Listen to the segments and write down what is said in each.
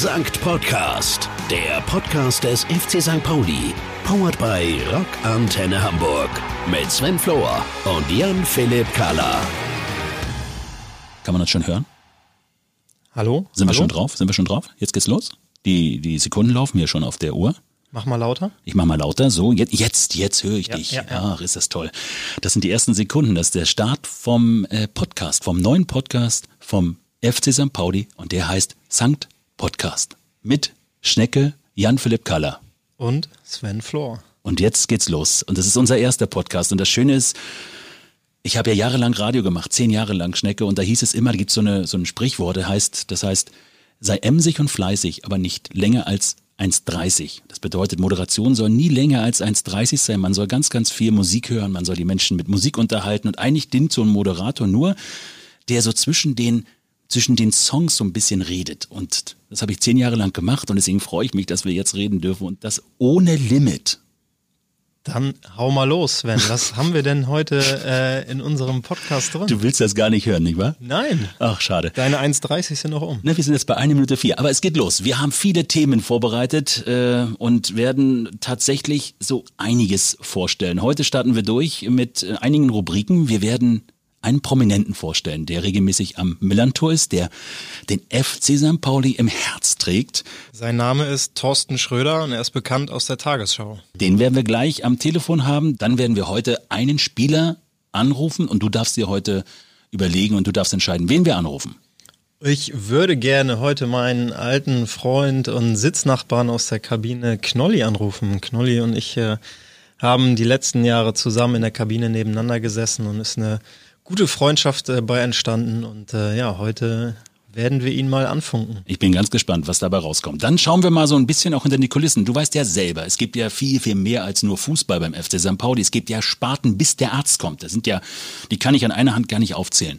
Sankt Podcast, der Podcast des FC St. Pauli. Powered by Rock Antenne Hamburg. Mit Sven Flohr und Jan-Philipp Kahler. Kann man das schon hören? Hallo? Sind wir Hallo? schon drauf? Sind wir schon drauf? Jetzt geht's los? Die, die Sekunden laufen hier schon auf der Uhr. Mach mal lauter. Ich mach mal lauter. So, jetzt, jetzt, jetzt höre ich Ja, dich. ja, ja. Ach, ist das toll. Das sind die ersten Sekunden. Das ist der Start vom äh, Podcast, vom neuen Podcast vom FC St. Pauli und der heißt Sankt Podcast. Mit Schnecke Jan-Philipp Kaller. Und Sven Flor. Und jetzt geht's los. Und das ist unser erster Podcast. Und das Schöne ist, ich habe ja jahrelang Radio gemacht, zehn Jahre lang Schnecke. Und da hieß es immer, da gibt's so, eine, so ein Sprichwort, das heißt, das heißt, sei emsig und fleißig, aber nicht länger als 1,30. Das bedeutet, Moderation soll nie länger als 1,30 sein. Man soll ganz, ganz viel Musik hören, man soll die Menschen mit Musik unterhalten. Und eigentlich dient so ein Moderator nur, der so zwischen den zwischen den Songs so ein bisschen redet. Und das habe ich zehn Jahre lang gemacht und deswegen freue ich mich, dass wir jetzt reden dürfen und das ohne Limit. Dann hau mal los, Sven. Was haben wir denn heute äh, in unserem Podcast drin? Du willst das gar nicht hören, nicht wahr? Nein. Ach, schade. Deine 1,30 sind noch um. Ne, wir sind jetzt bei 1 Minute 4, aber es geht los. Wir haben viele Themen vorbereitet äh, und werden tatsächlich so einiges vorstellen. Heute starten wir durch mit äh, einigen Rubriken. Wir werden einen Prominenten vorstellen, der regelmäßig am Millantor ist, der den FC St. Pauli im Herz trägt. Sein Name ist Thorsten Schröder und er ist bekannt aus der Tagesschau. Den werden wir gleich am Telefon haben. Dann werden wir heute einen Spieler anrufen und du darfst dir heute überlegen und du darfst entscheiden, wen wir anrufen. Ich würde gerne heute meinen alten Freund und Sitznachbarn aus der Kabine Knolli anrufen. Knolli und ich äh, haben die letzten Jahre zusammen in der Kabine nebeneinander gesessen und ist eine gute Freundschaft äh, bei entstanden. Und äh, ja, heute werden wir ihn mal anfunken. Ich bin ganz gespannt, was dabei rauskommt. Dann schauen wir mal so ein bisschen auch hinter die Kulissen. Du weißt ja selber, es gibt ja viel, viel mehr als nur Fußball beim FC St. Pauli. Es gibt ja Sparten, bis der Arzt kommt. Das sind ja, die kann ich an einer Hand gar nicht aufzählen.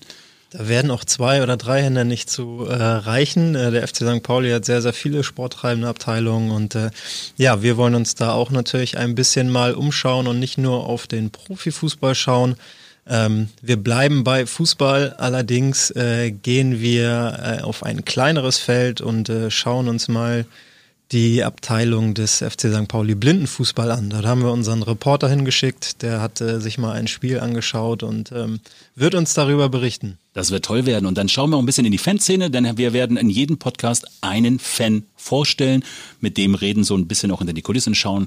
Da werden auch zwei oder drei Hände nicht zu äh, reichen. Äh, der FC St. Pauli hat sehr, sehr viele sporttreibende Abteilungen und äh, ja, wir wollen uns da auch natürlich ein bisschen mal umschauen und nicht nur auf den Profifußball schauen. Ähm, wir bleiben bei Fußball, allerdings äh, gehen wir äh, auf ein kleineres Feld und äh, schauen uns mal die Abteilung des FC St. Pauli Blindenfußball an. Dort haben wir unseren Reporter hingeschickt, der hat äh, sich mal ein Spiel angeschaut und ähm, wird uns darüber berichten. Das wird toll werden. Und dann schauen wir auch ein bisschen in die Fanszene, denn wir werden in jedem Podcast einen Fan vorstellen, mit dem reden, so ein bisschen auch hinter die Kulissen schauen.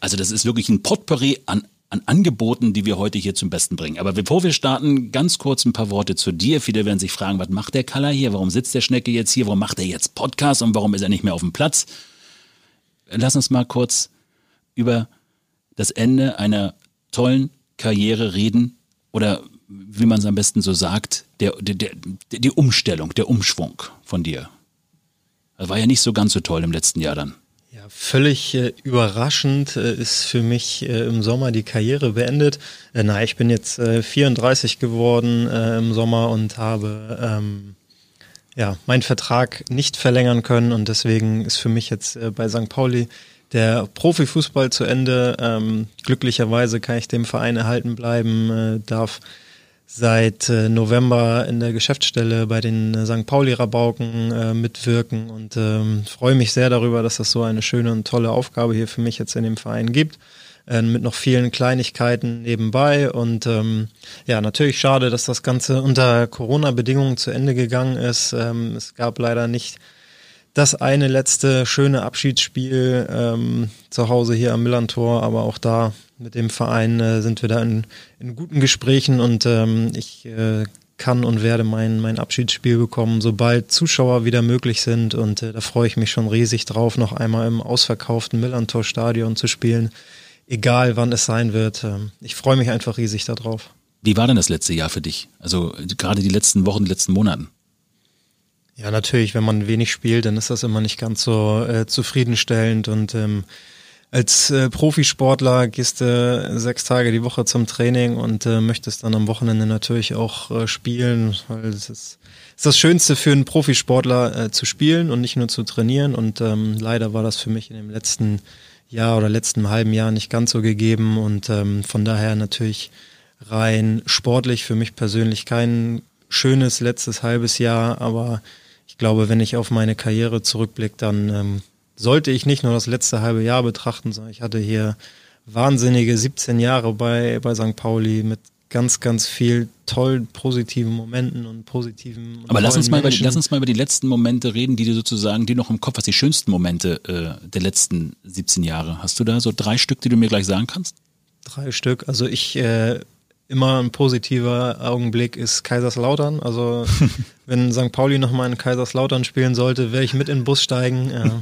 Also das ist wirklich ein Potpourri an an Angeboten, die wir heute hier zum Besten bringen. Aber bevor wir starten, ganz kurz ein paar Worte zu dir. Viele werden sich fragen, was macht der Kaller hier? Warum sitzt der Schnecke jetzt hier? Warum macht er jetzt Podcast? Und warum ist er nicht mehr auf dem Platz? Lass uns mal kurz über das Ende einer tollen Karriere reden oder wie man es am besten so sagt, der, der, der, die Umstellung, der Umschwung von dir. Das war ja nicht so ganz so toll im letzten Jahr dann. Ja, völlig äh, überraschend äh, ist für mich äh, im Sommer die Karriere beendet. Äh, na, ich bin jetzt äh, 34 geworden äh, im Sommer und habe ähm, ja meinen Vertrag nicht verlängern können und deswegen ist für mich jetzt äh, bei St. Pauli der Profifußball zu Ende. Ähm, glücklicherweise kann ich dem Verein erhalten bleiben, äh, darf seit äh, November in der Geschäftsstelle bei den äh, St. Pauli-Rabauken äh, mitwirken und ähm, freue mich sehr darüber, dass das so eine schöne und tolle Aufgabe hier für mich jetzt in dem Verein gibt. Äh, mit noch vielen Kleinigkeiten nebenbei und ähm, ja, natürlich schade, dass das Ganze unter Corona-Bedingungen zu Ende gegangen ist. Ähm, es gab leider nicht das eine letzte schöne Abschiedsspiel ähm, zu Hause hier am Millantor, aber auch da mit dem Verein äh, sind wir da in, in guten Gesprächen und ähm, ich äh, kann und werde mein, mein Abschiedsspiel bekommen, sobald Zuschauer wieder möglich sind und äh, da freue ich mich schon riesig drauf, noch einmal im ausverkauften Millantor Stadion zu spielen, egal wann es sein wird. Ähm, ich freue mich einfach riesig darauf. Wie war denn das letzte Jahr für dich? Also gerade die letzten Wochen, die letzten Monaten? Ja, natürlich, wenn man wenig spielt, dann ist das immer nicht ganz so äh, zufriedenstellend. Und ähm, als äh, Profisportler gehst du äh, sechs Tage die Woche zum Training und äh, möchtest dann am Wochenende natürlich auch äh, spielen, weil es ist, ist das Schönste für einen Profisportler äh, zu spielen und nicht nur zu trainieren. Und ähm, leider war das für mich in dem letzten Jahr oder letzten halben Jahr nicht ganz so gegeben. Und ähm, von daher natürlich rein sportlich für mich persönlich kein schönes letztes halbes Jahr, aber ich glaube, wenn ich auf meine Karriere zurückblicke, dann ähm, sollte ich nicht nur das letzte halbe Jahr betrachten, sondern ich hatte hier wahnsinnige 17 Jahre bei, bei St. Pauli mit ganz, ganz viel tollen, positiven Momenten und positiven. Aber lass uns, mal über, lass uns mal über die letzten Momente reden, die du sozusagen, die noch im Kopf hast, die schönsten Momente äh, der letzten 17 Jahre. Hast du da so drei Stück, die du mir gleich sagen kannst? Drei Stück. Also ich äh, immer ein positiver Augenblick ist Kaiserslautern. Also wenn St. Pauli nochmal in Kaiserslautern spielen sollte, werde ich mit in den Bus steigen. Ja.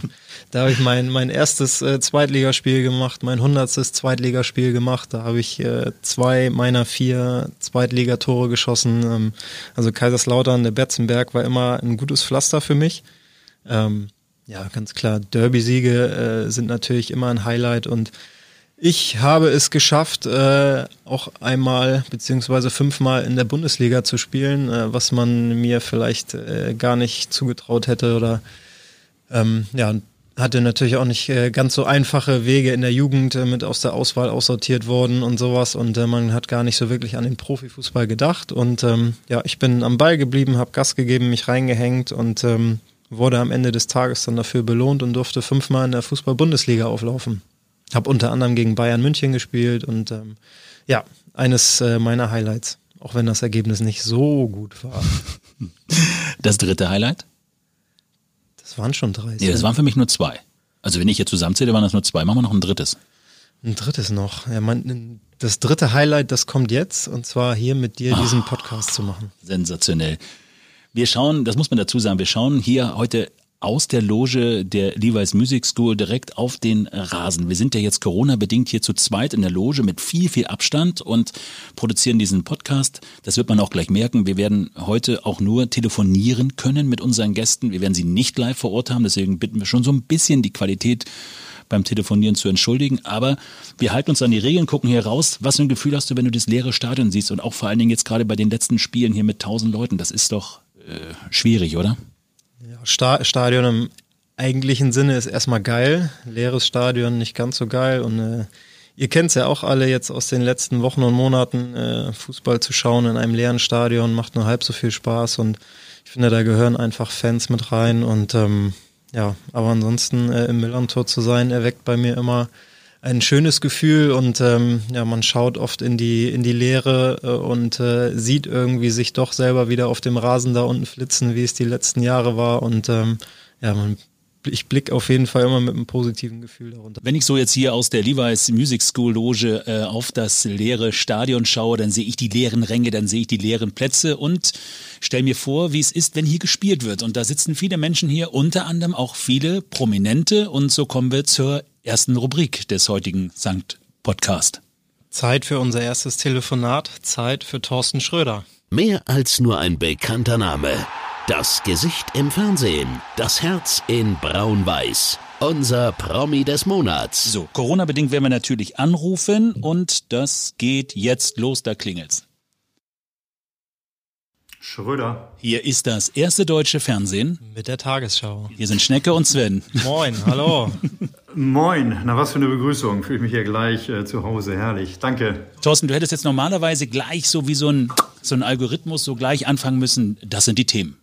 Da habe ich mein, mein erstes äh, Zweitligaspiel gemacht, mein hundertstes Zweitligaspiel gemacht. Da habe ich äh, zwei meiner vier Zweitligatore geschossen. Ähm, also Kaiserslautern, der Betzenberg war immer ein gutes Pflaster für mich. Ähm, ja, ganz klar. Derby-Siege äh, sind natürlich immer ein Highlight und ich habe es geschafft, äh, auch einmal beziehungsweise fünfmal in der Bundesliga zu spielen, äh, was man mir vielleicht äh, gar nicht zugetraut hätte oder ähm, ja, hatte natürlich auch nicht äh, ganz so einfache Wege in der Jugend äh, mit aus der Auswahl aussortiert worden und sowas und äh, man hat gar nicht so wirklich an den Profifußball gedacht und ähm, ja, ich bin am Ball geblieben, habe Gas gegeben, mich reingehängt und ähm, wurde am Ende des Tages dann dafür belohnt und durfte fünfmal in der Fußball-Bundesliga auflaufen. Habe unter anderem gegen Bayern München gespielt und ähm, ja, eines äh, meiner Highlights, auch wenn das Ergebnis nicht so gut war. Das dritte Highlight? Das waren schon drei. Nee, das waren für mich nur zwei. Also wenn ich hier zusammenzähle, waren das nur zwei. Machen wir noch ein drittes. Ein drittes noch. Ja, man, das dritte Highlight, das kommt jetzt, und zwar hier mit dir diesen ah. Podcast zu machen. Sensationell. Wir schauen, das muss man dazu sagen, wir schauen hier heute aus der Loge der Levi's Music School direkt auf den Rasen. Wir sind ja jetzt Corona-bedingt hier zu zweit in der Loge mit viel, viel Abstand und produzieren diesen Podcast. Das wird man auch gleich merken. Wir werden heute auch nur telefonieren können mit unseren Gästen. Wir werden sie nicht live vor Ort haben. Deswegen bitten wir schon so ein bisschen die Qualität beim Telefonieren zu entschuldigen. Aber wir halten uns an die Regeln, gucken hier raus. Was für ein Gefühl hast du, wenn du das leere Stadion siehst und auch vor allen Dingen jetzt gerade bei den letzten Spielen hier mit tausend Leuten? Das ist doch äh, schwierig, oder? Ja, Stadion im eigentlichen Sinne ist erstmal geil. Leeres Stadion nicht ganz so geil. Und äh, ihr kennt es ja auch alle jetzt aus den letzten Wochen und Monaten. Äh, Fußball zu schauen in einem leeren Stadion macht nur halb so viel Spaß. Und ich finde, da gehören einfach Fans mit rein. Und ähm, ja, aber ansonsten äh, im Millantor zu sein, erweckt bei mir immer ein schönes Gefühl und ähm, ja, man schaut oft in die in die Leere äh, und äh, sieht irgendwie sich doch selber wieder auf dem Rasen da unten flitzen, wie es die letzten Jahre war und ähm, ja, man ich blicke auf jeden Fall immer mit einem positiven Gefühl darunter. Wenn ich so jetzt hier aus der Levi's Music School Loge äh, auf das leere Stadion schaue, dann sehe ich die leeren Ränge, dann sehe ich die leeren Plätze und stelle mir vor, wie es ist, wenn hier gespielt wird. Und da sitzen viele Menschen hier, unter anderem auch viele Prominente. Und so kommen wir zur ersten Rubrik des heutigen Sankt Podcast. Zeit für unser erstes Telefonat, Zeit für Thorsten Schröder. Mehr als nur ein bekannter Name. Das Gesicht im Fernsehen, das Herz in Braun-Weiß. Unser Promi des Monats. So, Corona-bedingt werden wir natürlich anrufen und das geht jetzt los, da klingelt's. Schröder. Hier ist das erste deutsche Fernsehen. Mit der Tagesschau. Hier sind Schnecke und Sven. Moin, hallo. Moin, na was für eine Begrüßung. Fühle ich mich hier gleich äh, zu Hause. Herrlich. Danke. Thorsten, du hättest jetzt normalerweise gleich so wie so ein, so ein Algorithmus so gleich anfangen müssen. Das sind die Themen.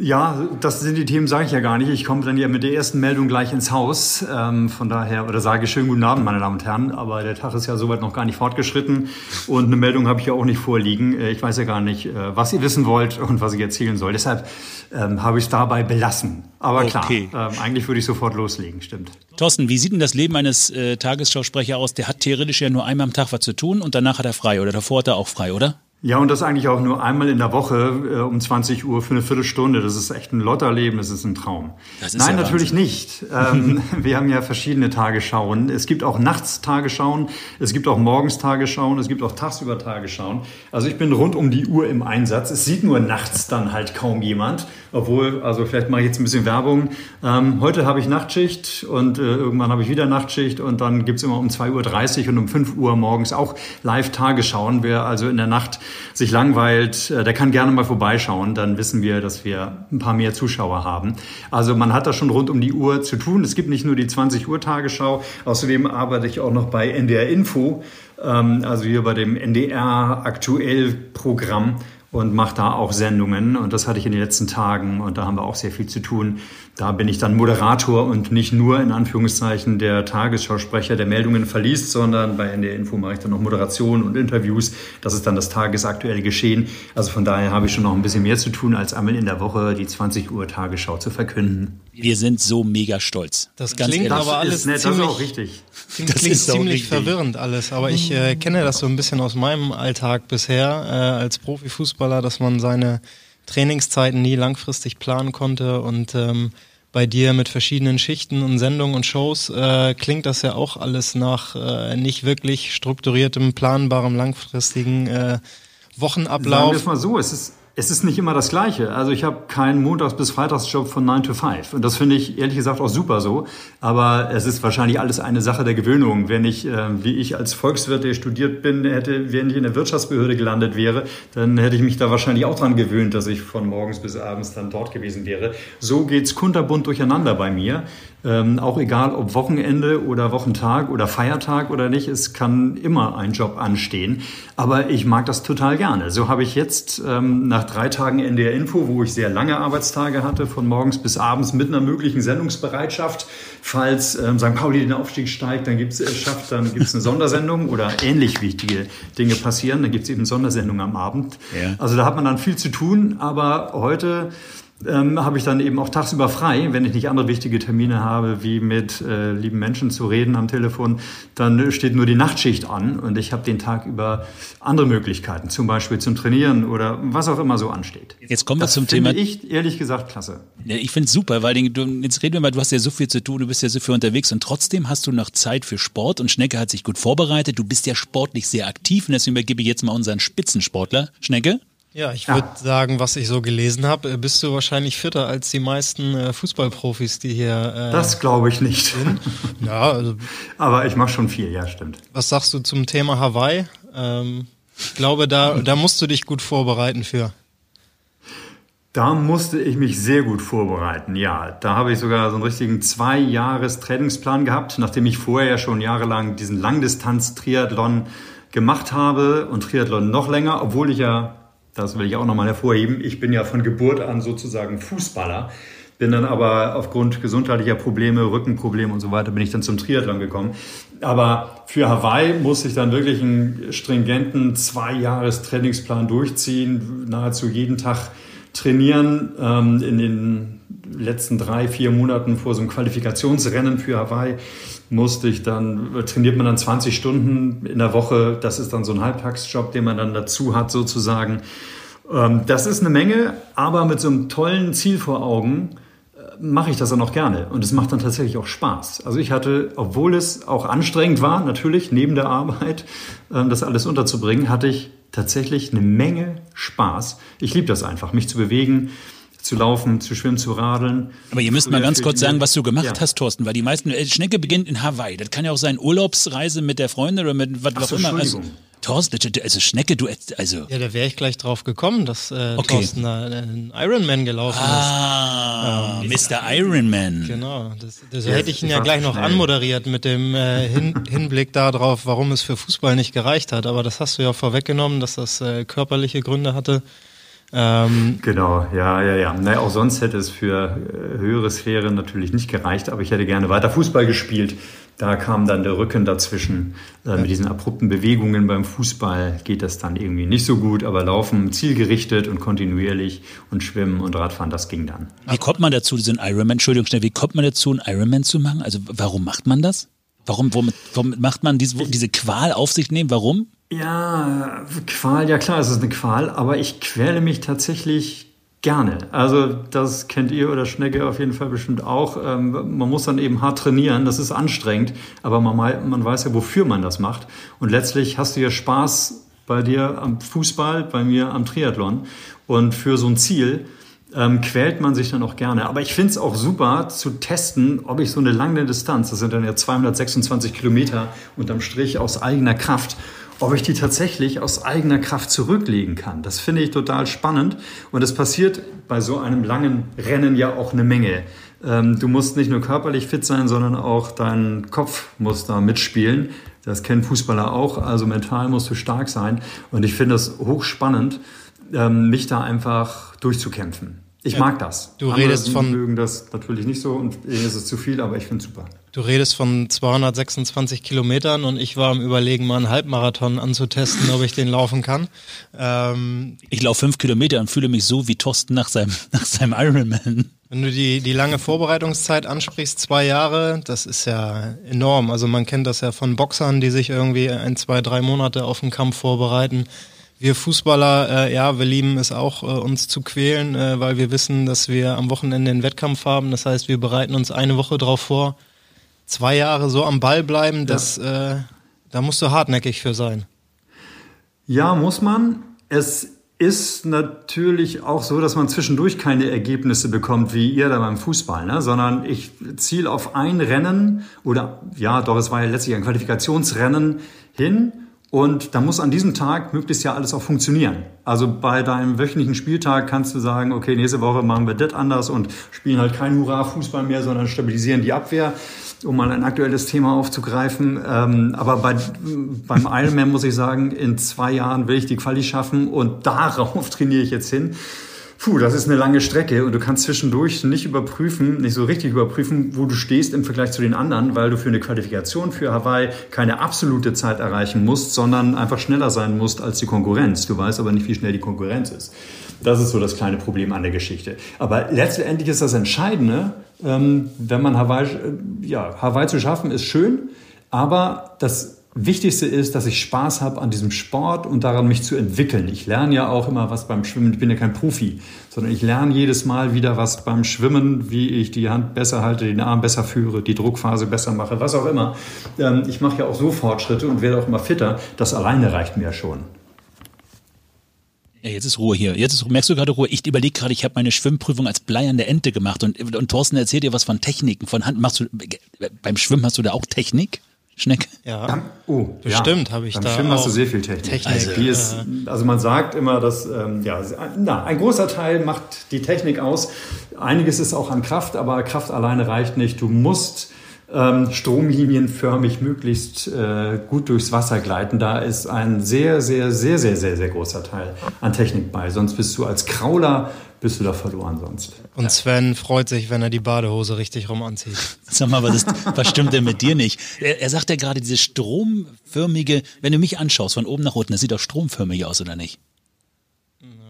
Ja, das sind die Themen, sage ich ja gar nicht. Ich komme dann ja mit der ersten Meldung gleich ins Haus. Ähm, von daher, oder sage schönen guten Abend, meine Damen und Herren. Aber der Tag ist ja soweit noch gar nicht fortgeschritten. Und eine Meldung habe ich ja auch nicht vorliegen. Äh, ich weiß ja gar nicht, äh, was ihr wissen wollt und was ich erzählen soll. Deshalb ähm, habe ich es dabei belassen. Aber klar, ähm, eigentlich würde ich sofort loslegen, stimmt. Thorsten, wie sieht denn das Leben eines äh, Tagesschausprechers aus? Der hat theoretisch ja nur einmal am Tag was zu tun und danach hat er frei. Oder davor hat er auch frei, oder? Ja, und das eigentlich auch nur einmal in der Woche äh, um 20 Uhr für eine Viertelstunde. Das ist echt ein Lotterleben, das ist ein Traum. Ist Nein, ja natürlich nicht. Ähm, wir haben ja verschiedene Tagesschauen. Es gibt auch nachts Tagesschauen, es gibt auch morgens Tagesschauen, es gibt auch tagsüber Tagesschauen. Also ich bin rund um die Uhr im Einsatz. Es sieht nur nachts dann halt kaum jemand. Obwohl, also vielleicht mache ich jetzt ein bisschen Werbung. Ähm, heute habe ich Nachtschicht und äh, irgendwann habe ich wieder Nachtschicht und dann gibt's immer um 2.30 Uhr und um 5 Uhr morgens auch Live-Tagesschauen. Wer also in der Nacht sich langweilt, äh, der kann gerne mal vorbeischauen. Dann wissen wir, dass wir ein paar mehr Zuschauer haben. Also man hat da schon rund um die Uhr zu tun. Es gibt nicht nur die 20 Uhr Tagesschau. Außerdem arbeite ich auch noch bei NDR Info, ähm, also hier bei dem NDR Aktuell Programm. Und mache da auch Sendungen. Und das hatte ich in den letzten Tagen und da haben wir auch sehr viel zu tun. Da bin ich dann Moderator und nicht nur in Anführungszeichen der Tagesschausprecher, der Meldungen verliest, sondern bei NDR Info mache ich dann noch Moderation und Interviews. Das ist dann das tagesaktuelle Geschehen. Also von daher habe ich schon noch ein bisschen mehr zu tun, als einmal in der Woche die 20 Uhr Tagesschau zu verkünden. Wir sind so mega stolz. Das Ganz klingt ehrlich. aber alles ist ziemlich, das ist auch richtig. Klingt, das klingt ziemlich verwirrend alles, aber ich äh, kenne das so ein bisschen aus meinem Alltag bisher äh, als Profifußballer, dass man seine Trainingszeiten nie langfristig planen konnte und ähm, bei dir mit verschiedenen Schichten und Sendungen und Shows äh, klingt das ja auch alles nach äh, nicht wirklich strukturiertem, planbarem, langfristigen äh, Wochenablauf. Sagen wir es mal so, es ist es ist nicht immer das Gleiche. Also ich habe keinen Montags- bis Freitagsjob von 9 to 5. Und das finde ich ehrlich gesagt auch super so. Aber es ist wahrscheinlich alles eine Sache der Gewöhnung. Wenn ich, äh, wie ich als Volkswirt, der studiert bin, hätte, wenn ich in der Wirtschaftsbehörde gelandet wäre, dann hätte ich mich da wahrscheinlich auch dran gewöhnt, dass ich von morgens bis abends dann dort gewesen wäre. So geht's kunterbunt durcheinander bei mir. Ähm, auch egal, ob Wochenende oder Wochentag oder Feiertag oder nicht, es kann immer ein Job anstehen. Aber ich mag das total gerne. So habe ich jetzt ähm, nach drei Tagen NDR Info, wo ich sehr lange Arbeitstage hatte, von morgens bis abends mit einer möglichen Sendungsbereitschaft. Falls ähm, St. Pauli den Aufstieg steigt, dann gibt's es schafft, dann gibt es eine Sondersendung oder ähnlich wichtige Dinge passieren, dann gibt es eben Sondersendung am Abend. Ja. Also da hat man dann viel zu tun, aber heute ähm, habe ich dann eben auch tagsüber frei, wenn ich nicht andere wichtige Termine habe, wie mit äh, lieben Menschen zu reden am Telefon, dann steht nur die Nachtschicht an und ich habe den Tag über andere Möglichkeiten, zum Beispiel zum Trainieren oder was auch immer so ansteht. Jetzt kommen wir das zum Thema. ich ehrlich gesagt klasse. Ja, ich finde es super, weil du, jetzt reden wir mal, du hast ja so viel zu tun, du bist ja so viel unterwegs und trotzdem hast du noch Zeit für Sport und Schnecke hat sich gut vorbereitet. Du bist ja sportlich sehr aktiv und deswegen übergebe ich jetzt mal unseren Spitzensportler. Schnecke? Ja, ich würde ja. sagen, was ich so gelesen habe, äh, bist du wahrscheinlich fitter als die meisten äh, Fußballprofis, die hier. Äh, das glaube ich nicht. Sind. Ja, also, aber ich mache schon viel, ja, stimmt. Was sagst du zum Thema Hawaii? Ähm, ich glaube, da, da musst du dich gut vorbereiten für. Da musste ich mich sehr gut vorbereiten, ja. Da habe ich sogar so einen richtigen zwei Jahres Trainingsplan gehabt, nachdem ich vorher ja schon jahrelang diesen Langdistanz-Triathlon gemacht habe und Triathlon noch länger, obwohl ich ja das will ich auch nochmal hervorheben. Ich bin ja von Geburt an sozusagen Fußballer. Bin dann aber aufgrund gesundheitlicher Probleme, Rückenprobleme und so weiter, bin ich dann zum Triathlon gekommen. Aber für Hawaii muss ich dann wirklich einen stringenten zwei Jahres Trainingsplan durchziehen, nahezu jeden Tag trainieren. Ähm, in den letzten drei, vier Monaten vor so einem Qualifikationsrennen für Hawaii musste ich dann, trainiert man dann 20 Stunden in der Woche. Das ist dann so ein Halbtagsjob, den man dann dazu hat sozusagen. Ähm, das ist eine Menge, aber mit so einem tollen Ziel vor Augen äh, mache ich das dann auch gerne und es macht dann tatsächlich auch Spaß. Also ich hatte, obwohl es auch anstrengend war, natürlich neben der Arbeit, ähm, das alles unterzubringen, hatte ich tatsächlich eine Menge Spaß. Ich liebe das einfach, mich zu bewegen, zu laufen, zu schwimmen, zu radeln. Aber ihr müsst mal ganz kurz sagen, was du gemacht ja. hast, Thorsten, weil die meisten, äh, Schnecke beginnt in Hawaii. Das kann ja auch sein Urlaubsreise mit der Freundin oder mit was auch immer. Also, Thorsten, also Schnecke, du, also. Ja, da wäre ich gleich drauf gekommen, dass äh, okay. Thorsten da einen Ironman gelaufen ah, ist. Ah, ähm, Mr. Ironman. Genau, das, das ja, hätte ich ihn ja gleich noch schnell. anmoderiert mit dem äh, Hin Hinblick darauf, warum es für Fußball nicht gereicht hat. Aber das hast du ja vorweggenommen, dass das äh, körperliche Gründe hatte. Ähm, genau, ja, ja, ja. Naja, auch sonst hätte es für äh, höhere Sphären natürlich nicht gereicht, aber ich hätte gerne weiter Fußball gespielt. Da kam dann der Rücken dazwischen. Äh, mit diesen abrupten Bewegungen beim Fußball geht das dann irgendwie nicht so gut, aber Laufen zielgerichtet und kontinuierlich und Schwimmen und Radfahren, das ging dann. Wie kommt man dazu, diesen Ironman, Entschuldigung schnell, wie kommt man dazu, einen Ironman zu machen? Also warum macht man das? Warum, womit, womit macht man diese, diese Qual auf sich nehmen? Warum? Ja, Qual, ja klar, es ist eine Qual, aber ich quäle mich tatsächlich gerne. Also das kennt ihr oder Schnecke auf jeden Fall bestimmt auch. Ähm, man muss dann eben hart trainieren, das ist anstrengend, aber man, man weiß ja, wofür man das macht. Und letztlich hast du ja Spaß bei dir am Fußball, bei mir am Triathlon. Und für so ein Ziel ähm, quält man sich dann auch gerne. Aber ich finde es auch super zu testen, ob ich so eine lange Distanz, das sind dann ja 226 Kilometer unterm Strich aus eigener Kraft, ob ich die tatsächlich aus eigener Kraft zurücklegen kann. Das finde ich total spannend und es passiert bei so einem langen Rennen ja auch eine Menge. Ähm, du musst nicht nur körperlich fit sein, sondern auch dein Kopf muss da mitspielen. Das kennen Fußballer auch, also mental musst du stark sein und ich finde das hochspannend ähm, mich da einfach durchzukämpfen. Ich ja, mag das. Du Andere redest von mögen das natürlich nicht so und ihnen ist es zu viel, aber ich finde es super. Du redest von 226 Kilometern und ich war am Überlegen, mal einen Halbmarathon anzutesten, ob ich den laufen kann. Ähm, ich laufe fünf Kilometer und fühle mich so wie Thorsten nach seinem, nach seinem Ironman. Wenn du die, die lange Vorbereitungszeit ansprichst, zwei Jahre, das ist ja enorm. Also man kennt das ja von Boxern, die sich irgendwie ein, zwei, drei Monate auf den Kampf vorbereiten wir Fußballer, äh, ja, wir lieben es auch, äh, uns zu quälen, äh, weil wir wissen, dass wir am Wochenende einen Wettkampf haben. Das heißt, wir bereiten uns eine Woche drauf vor. Zwei Jahre so am Ball bleiben, das, ja. äh, da musst du hartnäckig für sein. Ja, muss man. Es ist natürlich auch so, dass man zwischendurch keine Ergebnisse bekommt, wie ihr da beim Fußball, ne? sondern ich ziele auf ein Rennen oder ja, doch, es war ja letztlich ein Qualifikationsrennen hin und da muss an diesem Tag möglichst ja alles auch funktionieren. Also bei deinem wöchentlichen Spieltag kannst du sagen, okay, nächste Woche machen wir das anders und spielen halt kein Hurra-Fußball mehr, sondern stabilisieren die Abwehr, um mal ein aktuelles Thema aufzugreifen. Ähm, aber bei, beim Ironman muss ich sagen, in zwei Jahren will ich die Quali schaffen und darauf trainiere ich jetzt hin. Puh, das ist eine lange Strecke und du kannst zwischendurch nicht überprüfen, nicht so richtig überprüfen, wo du stehst im Vergleich zu den anderen, weil du für eine Qualifikation für Hawaii keine absolute Zeit erreichen musst, sondern einfach schneller sein musst als die Konkurrenz. Du weißt aber nicht, wie schnell die Konkurrenz ist. Das ist so das kleine Problem an der Geschichte. Aber letztendlich ist das Entscheidende, ähm, wenn man Hawaii, äh, ja, Hawaii zu schaffen, ist schön, aber das Wichtigste ist, dass ich Spaß habe an diesem Sport und daran mich zu entwickeln. Ich lerne ja auch immer was beim Schwimmen. Ich bin ja kein Profi, sondern ich lerne jedes Mal wieder was beim Schwimmen, wie ich die Hand besser halte, den Arm besser führe, die Druckphase besser mache, was auch immer. Ähm, ich mache ja auch so Fortschritte und werde auch immer fitter. Das alleine reicht mir ja schon. Jetzt ist Ruhe hier. Jetzt ist, merkst du gerade Ruhe. Ich überlege gerade, ich habe meine Schwimmprüfung als Blei an der Ente gemacht und, und Thorsten erzählt dir was von Techniken, von Hand. Machst du, beim Schwimmen hast du da auch Technik? Schnecke. Ja. oh, bestimmt ja. habe ich Beim da. Schwimmen hast du sehr viel Technik. Technik. Also, die ist, also man sagt immer, dass ähm, ja, na, ein großer Teil macht die Technik aus. Einiges ist auch an Kraft, aber Kraft alleine reicht nicht. Du musst ähm, stromlinienförmig möglichst äh, gut durchs Wasser gleiten. Da ist ein sehr, sehr, sehr, sehr, sehr, sehr großer Teil an Technik bei. Sonst bist du als Krauler bist du da verloren sonst. Und Sven freut sich, wenn er die Badehose richtig rum anzieht. Sag mal, was, ist, was stimmt denn mit dir nicht? Er, er sagt ja gerade, diese stromförmige, wenn du mich anschaust, von oben nach unten, das sieht doch stromförmig aus, oder nicht?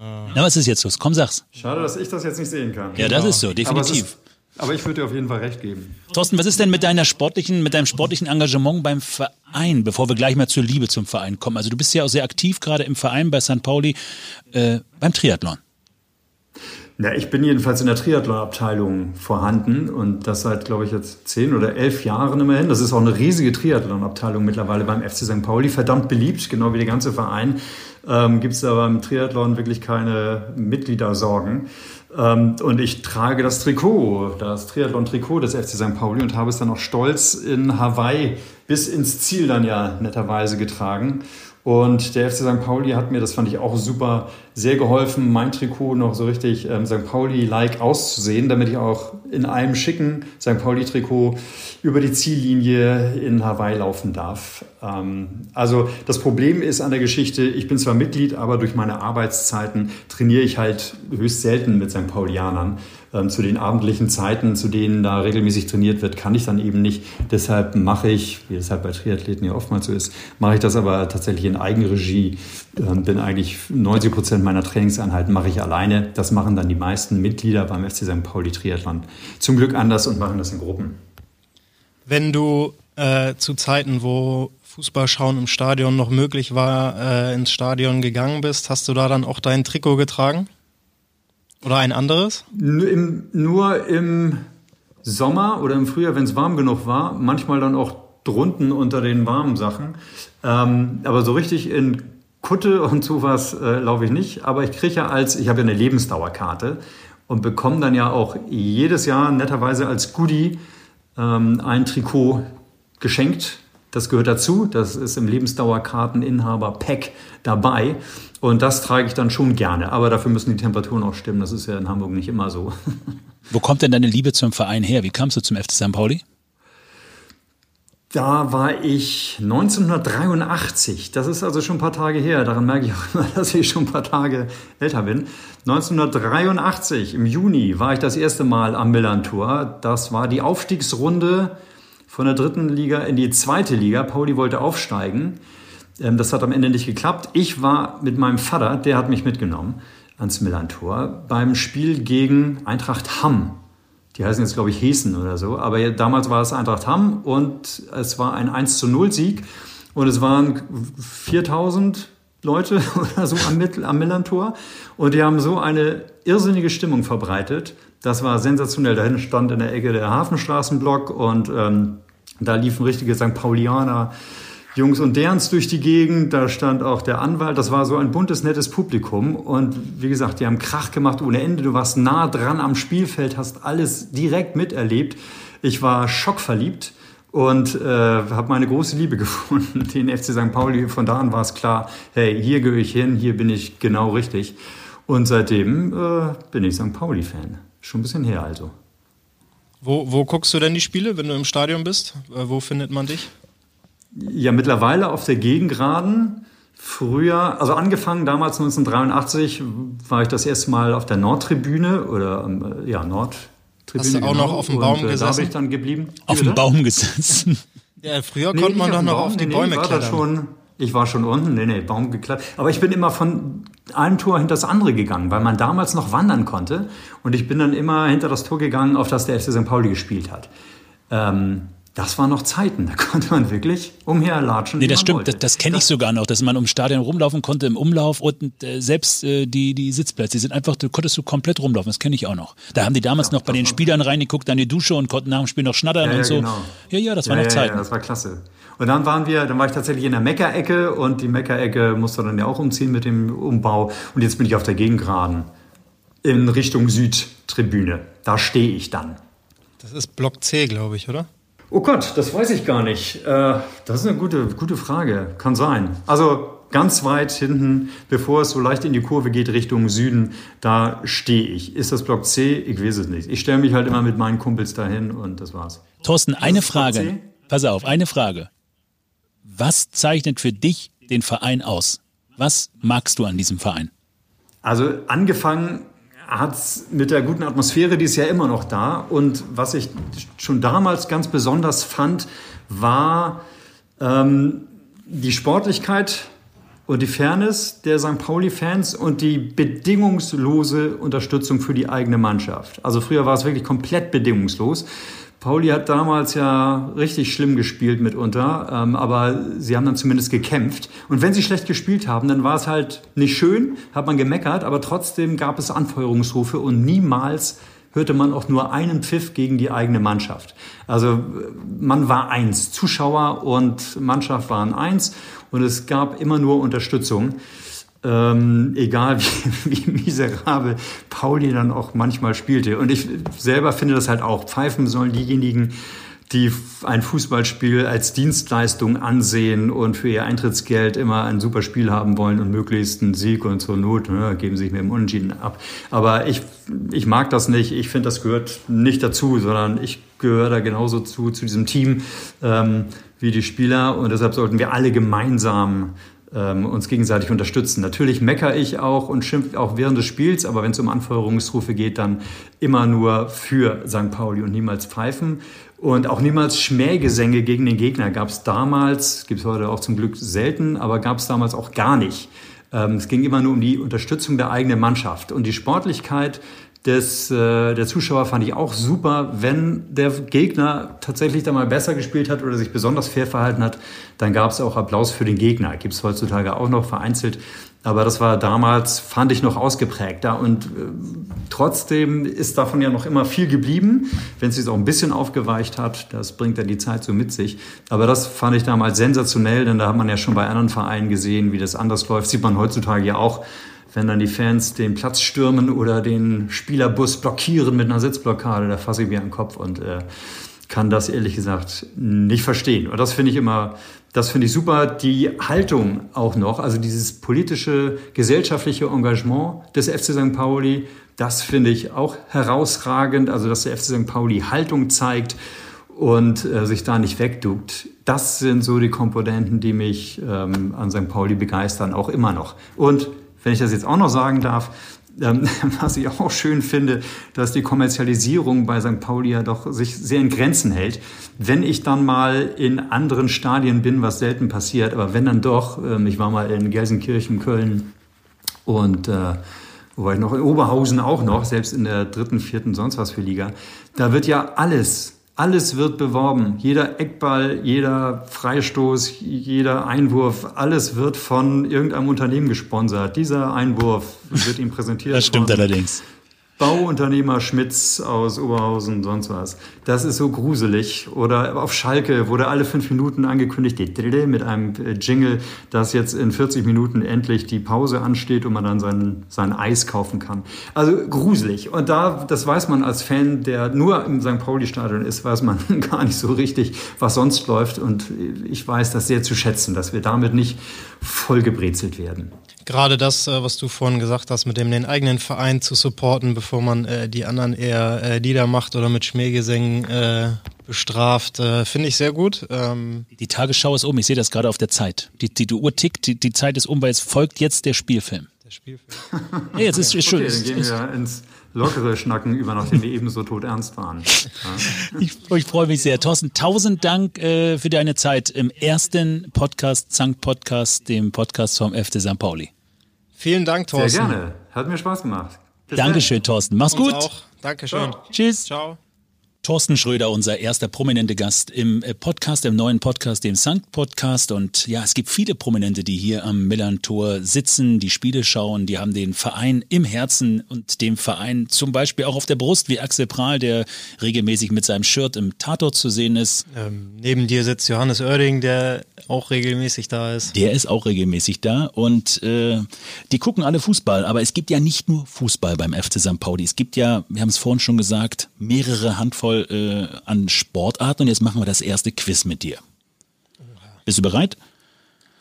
Na, Na was ist jetzt los? Komm, sag's. Schade, dass ich das jetzt nicht sehen kann. Ja, das ist so, definitiv. Aber ich würde dir auf jeden Fall recht geben. Thorsten, was ist denn mit deiner sportlichen, mit deinem sportlichen Engagement beim Verein, bevor wir gleich mal zur Liebe zum Verein kommen? Also du bist ja auch sehr aktiv gerade im Verein bei St. Pauli äh, beim Triathlon. Ja, ich bin jedenfalls in der Triathlon-Abteilung vorhanden und das seit, glaube ich, jetzt zehn oder elf Jahren immerhin. Das ist auch eine riesige Triathlon-Abteilung mittlerweile beim FC St. Pauli, verdammt beliebt, genau wie der ganze Verein. Ähm, Gibt es aber im Triathlon wirklich keine Mitgliedersorgen. Ähm, und ich trage das Trikot, das Triathlon-Trikot des FC St. Pauli und habe es dann auch stolz in Hawaii bis ins Ziel dann ja netterweise getragen. Und der FC St. Pauli hat mir, das fand ich auch super, sehr geholfen, mein Trikot noch so richtig ähm, St. Pauli-like auszusehen, damit ich auch in einem schicken St. Pauli-Trikot über die Ziellinie in Hawaii laufen darf. Ähm, also das Problem ist an der Geschichte, ich bin zwar Mitglied, aber durch meine Arbeitszeiten trainiere ich halt höchst selten mit St. Paulianern ähm, zu den abendlichen Zeiten, zu denen da regelmäßig trainiert wird, kann ich dann eben nicht. Deshalb mache ich, wie es halt bei Triathleten ja oftmals so ist, mache ich das aber tatsächlich in Eigenregie. Ähm, bin eigentlich 90 Prozent meiner Trainingseinheiten mache ich alleine. Das machen dann die meisten Mitglieder beim FC St. Pauli Triathlon zum Glück anders und machen das in Gruppen. Wenn du äh, zu Zeiten, wo Fußballschauen im Stadion noch möglich war, äh, ins Stadion gegangen bist, hast du da dann auch dein Trikot getragen? Oder ein anderes? Nur im, nur im Sommer oder im Frühjahr, wenn es warm genug war, manchmal dann auch drunten unter den warmen Sachen. Ähm, aber so richtig in Kutte und sowas äh, laufe ich nicht. Aber ich kriege ja als, ich habe ja eine Lebensdauerkarte und bekomme dann ja auch jedes Jahr netterweise als Goodie ähm, ein Trikot geschenkt. Das gehört dazu. Das ist im Lebensdauerkarteninhaber-Pack dabei. Und das trage ich dann schon gerne. Aber dafür müssen die Temperaturen auch stimmen. Das ist ja in Hamburg nicht immer so. Wo kommt denn deine Liebe zum Verein her? Wie kamst du zum FC St. Pauli? Da war ich 1983. Das ist also schon ein paar Tage her. Daran merke ich auch immer, dass ich schon ein paar Tage älter bin. 1983 im Juni war ich das erste Mal am Millantor. Das war die Aufstiegsrunde von der dritten Liga in die zweite Liga. Pauli wollte aufsteigen. Ähm, das hat am Ende nicht geklappt. Ich war mit meinem Vater, der hat mich mitgenommen ans Millantor beim Spiel gegen Eintracht Hamm die heißen jetzt, glaube ich, Hessen oder so. Aber damals war es Eintracht Hamm und es war ein 1 zu 0 Sieg. Und es waren 4000 Leute oder so am, am Millantor. Und die haben so eine irrsinnige Stimmung verbreitet. Das war sensationell. Dahin stand in der Ecke der Hafenstraßenblock und ähm, da liefen richtige St. Paulianer Jungs und Derns durch die Gegend. Da stand auch der Anwalt. Das war so ein buntes, nettes Publikum. Und wie gesagt, die haben Krach gemacht ohne Ende. Du warst nah dran am Spielfeld, hast alles direkt miterlebt. Ich war schockverliebt und äh, habe meine große Liebe gefunden, den FC St. Pauli. Von da an war es klar, hey, hier gehöre ich hin, hier bin ich genau richtig. Und seitdem äh, bin ich St. Pauli-Fan. Schon ein bisschen her also. Wo, wo guckst du denn die Spiele, wenn du im Stadion bist? Äh, wo findet man dich? Ja, mittlerweile auf der Gegengraden. Früher, also angefangen damals 1983, war ich das erste Mal auf der Nordtribüne oder ähm, ja, Nordtribüne. Hast du auch genau. noch auf dem Baum und, äh, gesessen? Da habe ich dann geblieben. Auf dem Baum gesessen. Ja, früher nee, konnte man doch noch Baum, auf die nee, Bäume nee, klettern. Schon, ich war schon unten, nee, nee, Baum geklettert. Aber ich bin immer von einem Tor hinter das andere gegangen, weil man damals noch wandern konnte. Und ich bin dann immer hinter das Tor gegangen, auf das der FC St. Pauli gespielt hat. Ähm, das waren noch Zeiten, da konnte man wirklich umherlatschen. Nee, das stimmt, das, das kenne ich sogar noch, dass man um Stadion rumlaufen konnte im Umlauf und äh, selbst äh, die, die Sitzplätze, die sind einfach, da konntest du komplett rumlaufen, das kenne ich auch noch. Da haben die damals ja, noch bei den Spielern reingeguckt, an die Dusche und konnten nach dem Spiel noch schnattern ja, und so. Genau. Ja, ja, das war noch Zeiten. Ja, das war klasse. Und dann waren wir, dann war ich tatsächlich in der Meckerecke und die Meckerecke musste dann ja auch umziehen mit dem Umbau. Und jetzt bin ich auf der Gegengraden in Richtung Südtribüne. Da stehe ich dann. Das ist Block C, glaube ich, oder? Oh Gott, das weiß ich gar nicht. Äh, das ist eine gute, gute Frage. Kann sein. Also ganz weit hinten, bevor es so leicht in die Kurve geht Richtung Süden, da stehe ich. Ist das Block C? Ich weiß es nicht. Ich stelle mich halt immer mit meinen Kumpels dahin und das war's. Thorsten, eine Frage. Pass auf, eine Frage. Was zeichnet für dich den Verein aus? Was magst du an diesem Verein? Also angefangen hat es mit der guten Atmosphäre, die ist ja immer noch da. Und was ich schon damals ganz besonders fand, war ähm, die Sportlichkeit und die Fairness der St. Pauli-Fans und die bedingungslose Unterstützung für die eigene Mannschaft. Also früher war es wirklich komplett bedingungslos. Pauli hat damals ja richtig schlimm gespielt mitunter, ähm, aber sie haben dann zumindest gekämpft. Und wenn sie schlecht gespielt haben, dann war es halt nicht schön, hat man gemeckert, aber trotzdem gab es Anfeuerungsrufe und niemals hörte man auch nur einen Pfiff gegen die eigene Mannschaft. Also man war eins, Zuschauer und Mannschaft waren eins und es gab immer nur Unterstützung ähm, egal wie, wie miserabel Pauli dann auch manchmal spielte. Und ich selber finde das halt auch. Pfeifen sollen diejenigen, die ein Fußballspiel als Dienstleistung ansehen und für ihr Eintrittsgeld immer ein super Spiel haben wollen und möglichst einen Sieg und zur Not ne, geben sich mit dem Unentschieden ab. Aber ich, ich mag das nicht. Ich finde, das gehört nicht dazu, sondern ich gehöre da genauso zu, zu diesem Team ähm, wie die Spieler. Und deshalb sollten wir alle gemeinsam ähm, uns gegenseitig unterstützen. Natürlich meckere ich auch und schimpfe auch während des Spiels, aber wenn es um Anfeuerungsrufe geht, dann immer nur für St. Pauli und niemals pfeifen. Und auch niemals Schmähgesänge gegen den Gegner gab es damals, gibt es heute auch zum Glück selten, aber gab es damals auch gar nicht. Ähm, es ging immer nur um die Unterstützung der eigenen Mannschaft. Und die Sportlichkeit des, äh, der Zuschauer fand ich auch super. Wenn der Gegner tatsächlich da mal besser gespielt hat oder sich besonders fair verhalten hat, dann gab es auch Applaus für den Gegner. Gibt es heutzutage auch noch vereinzelt. Aber das war damals, fand ich, noch ausgeprägter. Und äh, trotzdem ist davon ja noch immer viel geblieben, wenn es sich auch ein bisschen aufgeweicht hat. Das bringt ja die Zeit so mit sich. Aber das fand ich damals sensationell, denn da hat man ja schon bei anderen Vereinen gesehen, wie das anders läuft. Sieht man heutzutage ja auch wenn dann die Fans den Platz stürmen oder den Spielerbus blockieren mit einer Sitzblockade, da fasse ich mir an den Kopf und äh, kann das ehrlich gesagt nicht verstehen. Und das finde ich immer, das finde ich super. Die Haltung auch noch, also dieses politische, gesellschaftliche Engagement des FC St. Pauli, das finde ich auch herausragend. Also, dass der FC St. Pauli Haltung zeigt und äh, sich da nicht wegduckt. Das sind so die Komponenten, die mich ähm, an St. Pauli begeistern, auch immer noch. Und wenn ich das jetzt auch noch sagen darf, ähm, was ich auch schön finde, dass die Kommerzialisierung bei St. Pauli ja doch sich sehr in Grenzen hält. Wenn ich dann mal in anderen Stadien bin, was selten passiert, aber wenn dann doch, ähm, ich war mal in Gelsenkirchen, Köln und äh, wo war ich noch in Oberhausen auch noch, selbst in der dritten, vierten, sonst was für Liga, da wird ja alles alles wird beworben. Jeder Eckball, jeder Freistoß, jeder Einwurf, alles wird von irgendeinem Unternehmen gesponsert. Dieser Einwurf wird ihm präsentiert. Das stimmt allerdings. Bauunternehmer Schmitz aus Oberhausen, sonst was. Das ist so gruselig. Oder auf Schalke wurde alle fünf Minuten angekündigt, mit einem äh, Jingle, dass jetzt in 40 Minuten endlich die Pause ansteht und man dann sein, sein Eis kaufen kann. Also gruselig. Und da, das weiß man als Fan, der nur im St. Pauli-Stadion ist, weiß man gar nicht so richtig, was sonst läuft. Und ich weiß das sehr zu schätzen, dass wir damit nicht vollgebrezelt werden. Gerade das, äh, was du vorhin gesagt hast, mit dem den eigenen Verein zu supporten, bevor man äh, die anderen eher äh, Lieder macht oder mit Schmähgesängen äh, bestraft, äh, finde ich sehr gut. Ähm die Tagesschau ist um, ich sehe das gerade auf der Zeit. Die, die, die Uhr tickt, die, die Zeit ist um, weil es folgt jetzt der Spielfilm. Der Spielfilm. ja, jetzt ist, ist okay, Dann gehen wir ins lockere Schnacken über, nachdem wir eben so tot ernst waren. Ja. Ich, ich freue mich sehr. Thorsten, tausend Dank äh, für deine Zeit im ersten Podcast, Zank Podcast, dem Podcast vom FC St. Pauli. Vielen Dank, Thorsten. Sehr gerne. Hat mir Spaß gemacht. Bis Dankeschön, dann. Thorsten. Mach's Uns gut. Auch. Dankeschön. Ciao. Tschüss. Ciao. Thorsten Schröder, unser erster prominente Gast im äh, Podcast, im neuen Podcast, dem Sankt Podcast. Und ja, es gibt viele Prominente, die hier am Millantor sitzen, die Spiele schauen, die haben den Verein im Herzen und dem Verein zum Beispiel auch auf der Brust, wie Axel Prahl, der regelmäßig mit seinem Shirt im Tatort zu sehen ist. Ähm, neben dir sitzt Johannes Oerding, der auch regelmäßig da ist. Der ist auch regelmäßig da und äh, die gucken alle Fußball. Aber es gibt ja nicht nur Fußball beim FC St. Pauli. Es gibt ja, wir haben es vorhin schon gesagt, mehrere Handvoll voll äh, an Sportarten und jetzt machen wir das erste Quiz mit dir. Bist du bereit?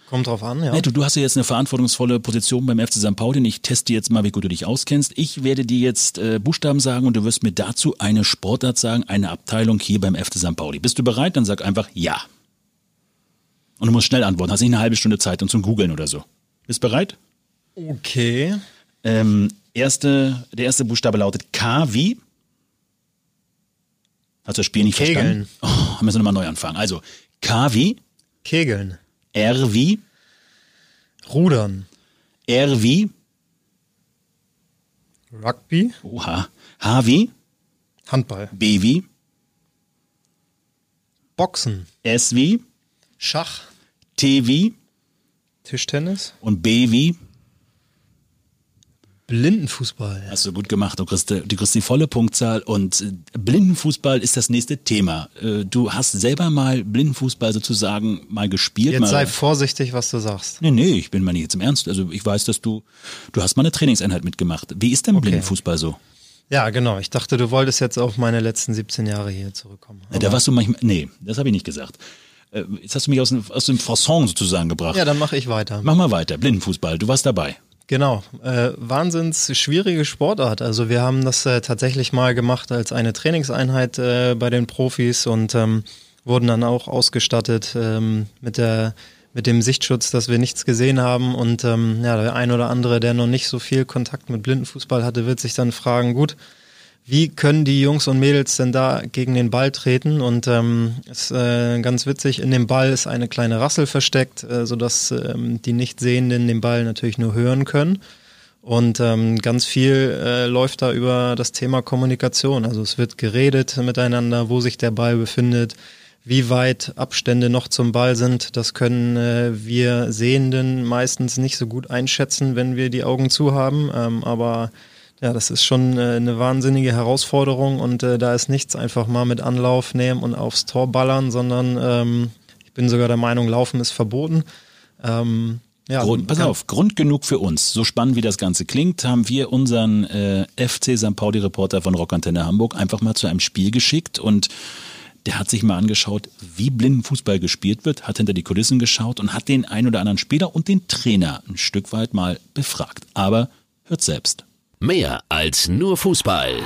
Kommt drauf an, ja. Nee, du, du hast ja jetzt eine verantwortungsvolle Position beim FC St. Pauli und ich teste jetzt mal, wie gut du dich auskennst. Ich werde dir jetzt äh, Buchstaben sagen und du wirst mir dazu eine Sportart sagen, eine Abteilung hier beim FC St. Pauli. Bist du bereit? Dann sag einfach ja. Und du musst schnell antworten, hast nicht eine halbe Stunde Zeit und zum Googeln oder so. Bist bereit? Okay. Ähm, erste, der erste Buchstabe lautet K wie? Hast du das Spiel nicht Kegeln. verstanden? Oh, müssen wir nochmal neu anfangen. Also, K wie? Kegeln. R wie? Rudern. R wie? Rugby. Oha. H wie? Handball. B wie? Boxen. S wie? Schach. T wie? Tischtennis. Und B wie? Blindenfußball. Hast du gut gemacht. Du kriegst, du kriegst die volle Punktzahl und äh, Blindenfußball ist das nächste Thema. Äh, du hast selber mal Blindenfußball sozusagen mal gespielt. Jetzt mal, sei vorsichtig, was du sagst. Nee, nee, ich bin mal nicht jetzt im Ernst. Also ich weiß, dass du, du hast mal eine Trainingseinheit mitgemacht. Wie ist denn okay. Blindenfußball so? Ja, genau. Ich dachte, du wolltest jetzt auf meine letzten 17 Jahre hier zurückkommen. Ja, da warst du manchmal, nee, das habe ich nicht gesagt. Äh, jetzt hast du mich aus dem, aus dem Fasson sozusagen gebracht. Ja, dann mache ich weiter. Mach mal weiter. Blindenfußball, du warst dabei. Genau, äh, wahnsinns schwierige Sportart. Also wir haben das äh, tatsächlich mal gemacht als eine Trainingseinheit äh, bei den Profis und ähm, wurden dann auch ausgestattet ähm, mit der mit dem Sichtschutz, dass wir nichts gesehen haben und ähm, ja, der ein oder andere, der noch nicht so viel Kontakt mit Blindenfußball hatte, wird sich dann fragen, gut, wie können die Jungs und Mädels denn da gegen den Ball treten? Und ähm, ist äh, ganz witzig, in dem Ball ist eine kleine Rassel versteckt, äh, sodass ähm, die Nichtsehenden den Ball natürlich nur hören können. Und ähm, ganz viel äh, läuft da über das Thema Kommunikation. Also es wird geredet miteinander, wo sich der Ball befindet, wie weit Abstände noch zum Ball sind. Das können äh, wir Sehenden meistens nicht so gut einschätzen, wenn wir die Augen zu haben. Ähm, aber ja, das ist schon äh, eine wahnsinnige Herausforderung und äh, da ist nichts einfach mal mit Anlauf nehmen und aufs Tor ballern, sondern ähm, ich bin sogar der Meinung, Laufen ist verboten. Ähm, ja, Grund, pass auf, Grund genug für uns. So spannend wie das Ganze klingt, haben wir unseren äh, FC St. Pauli-Reporter von Rockantenne Hamburg einfach mal zu einem Spiel geschickt und der hat sich mal angeschaut, wie Blindenfußball gespielt wird, hat hinter die Kulissen geschaut und hat den ein oder anderen Spieler und den Trainer ein Stück weit mal befragt. Aber hört selbst. Mehr als nur Fußball.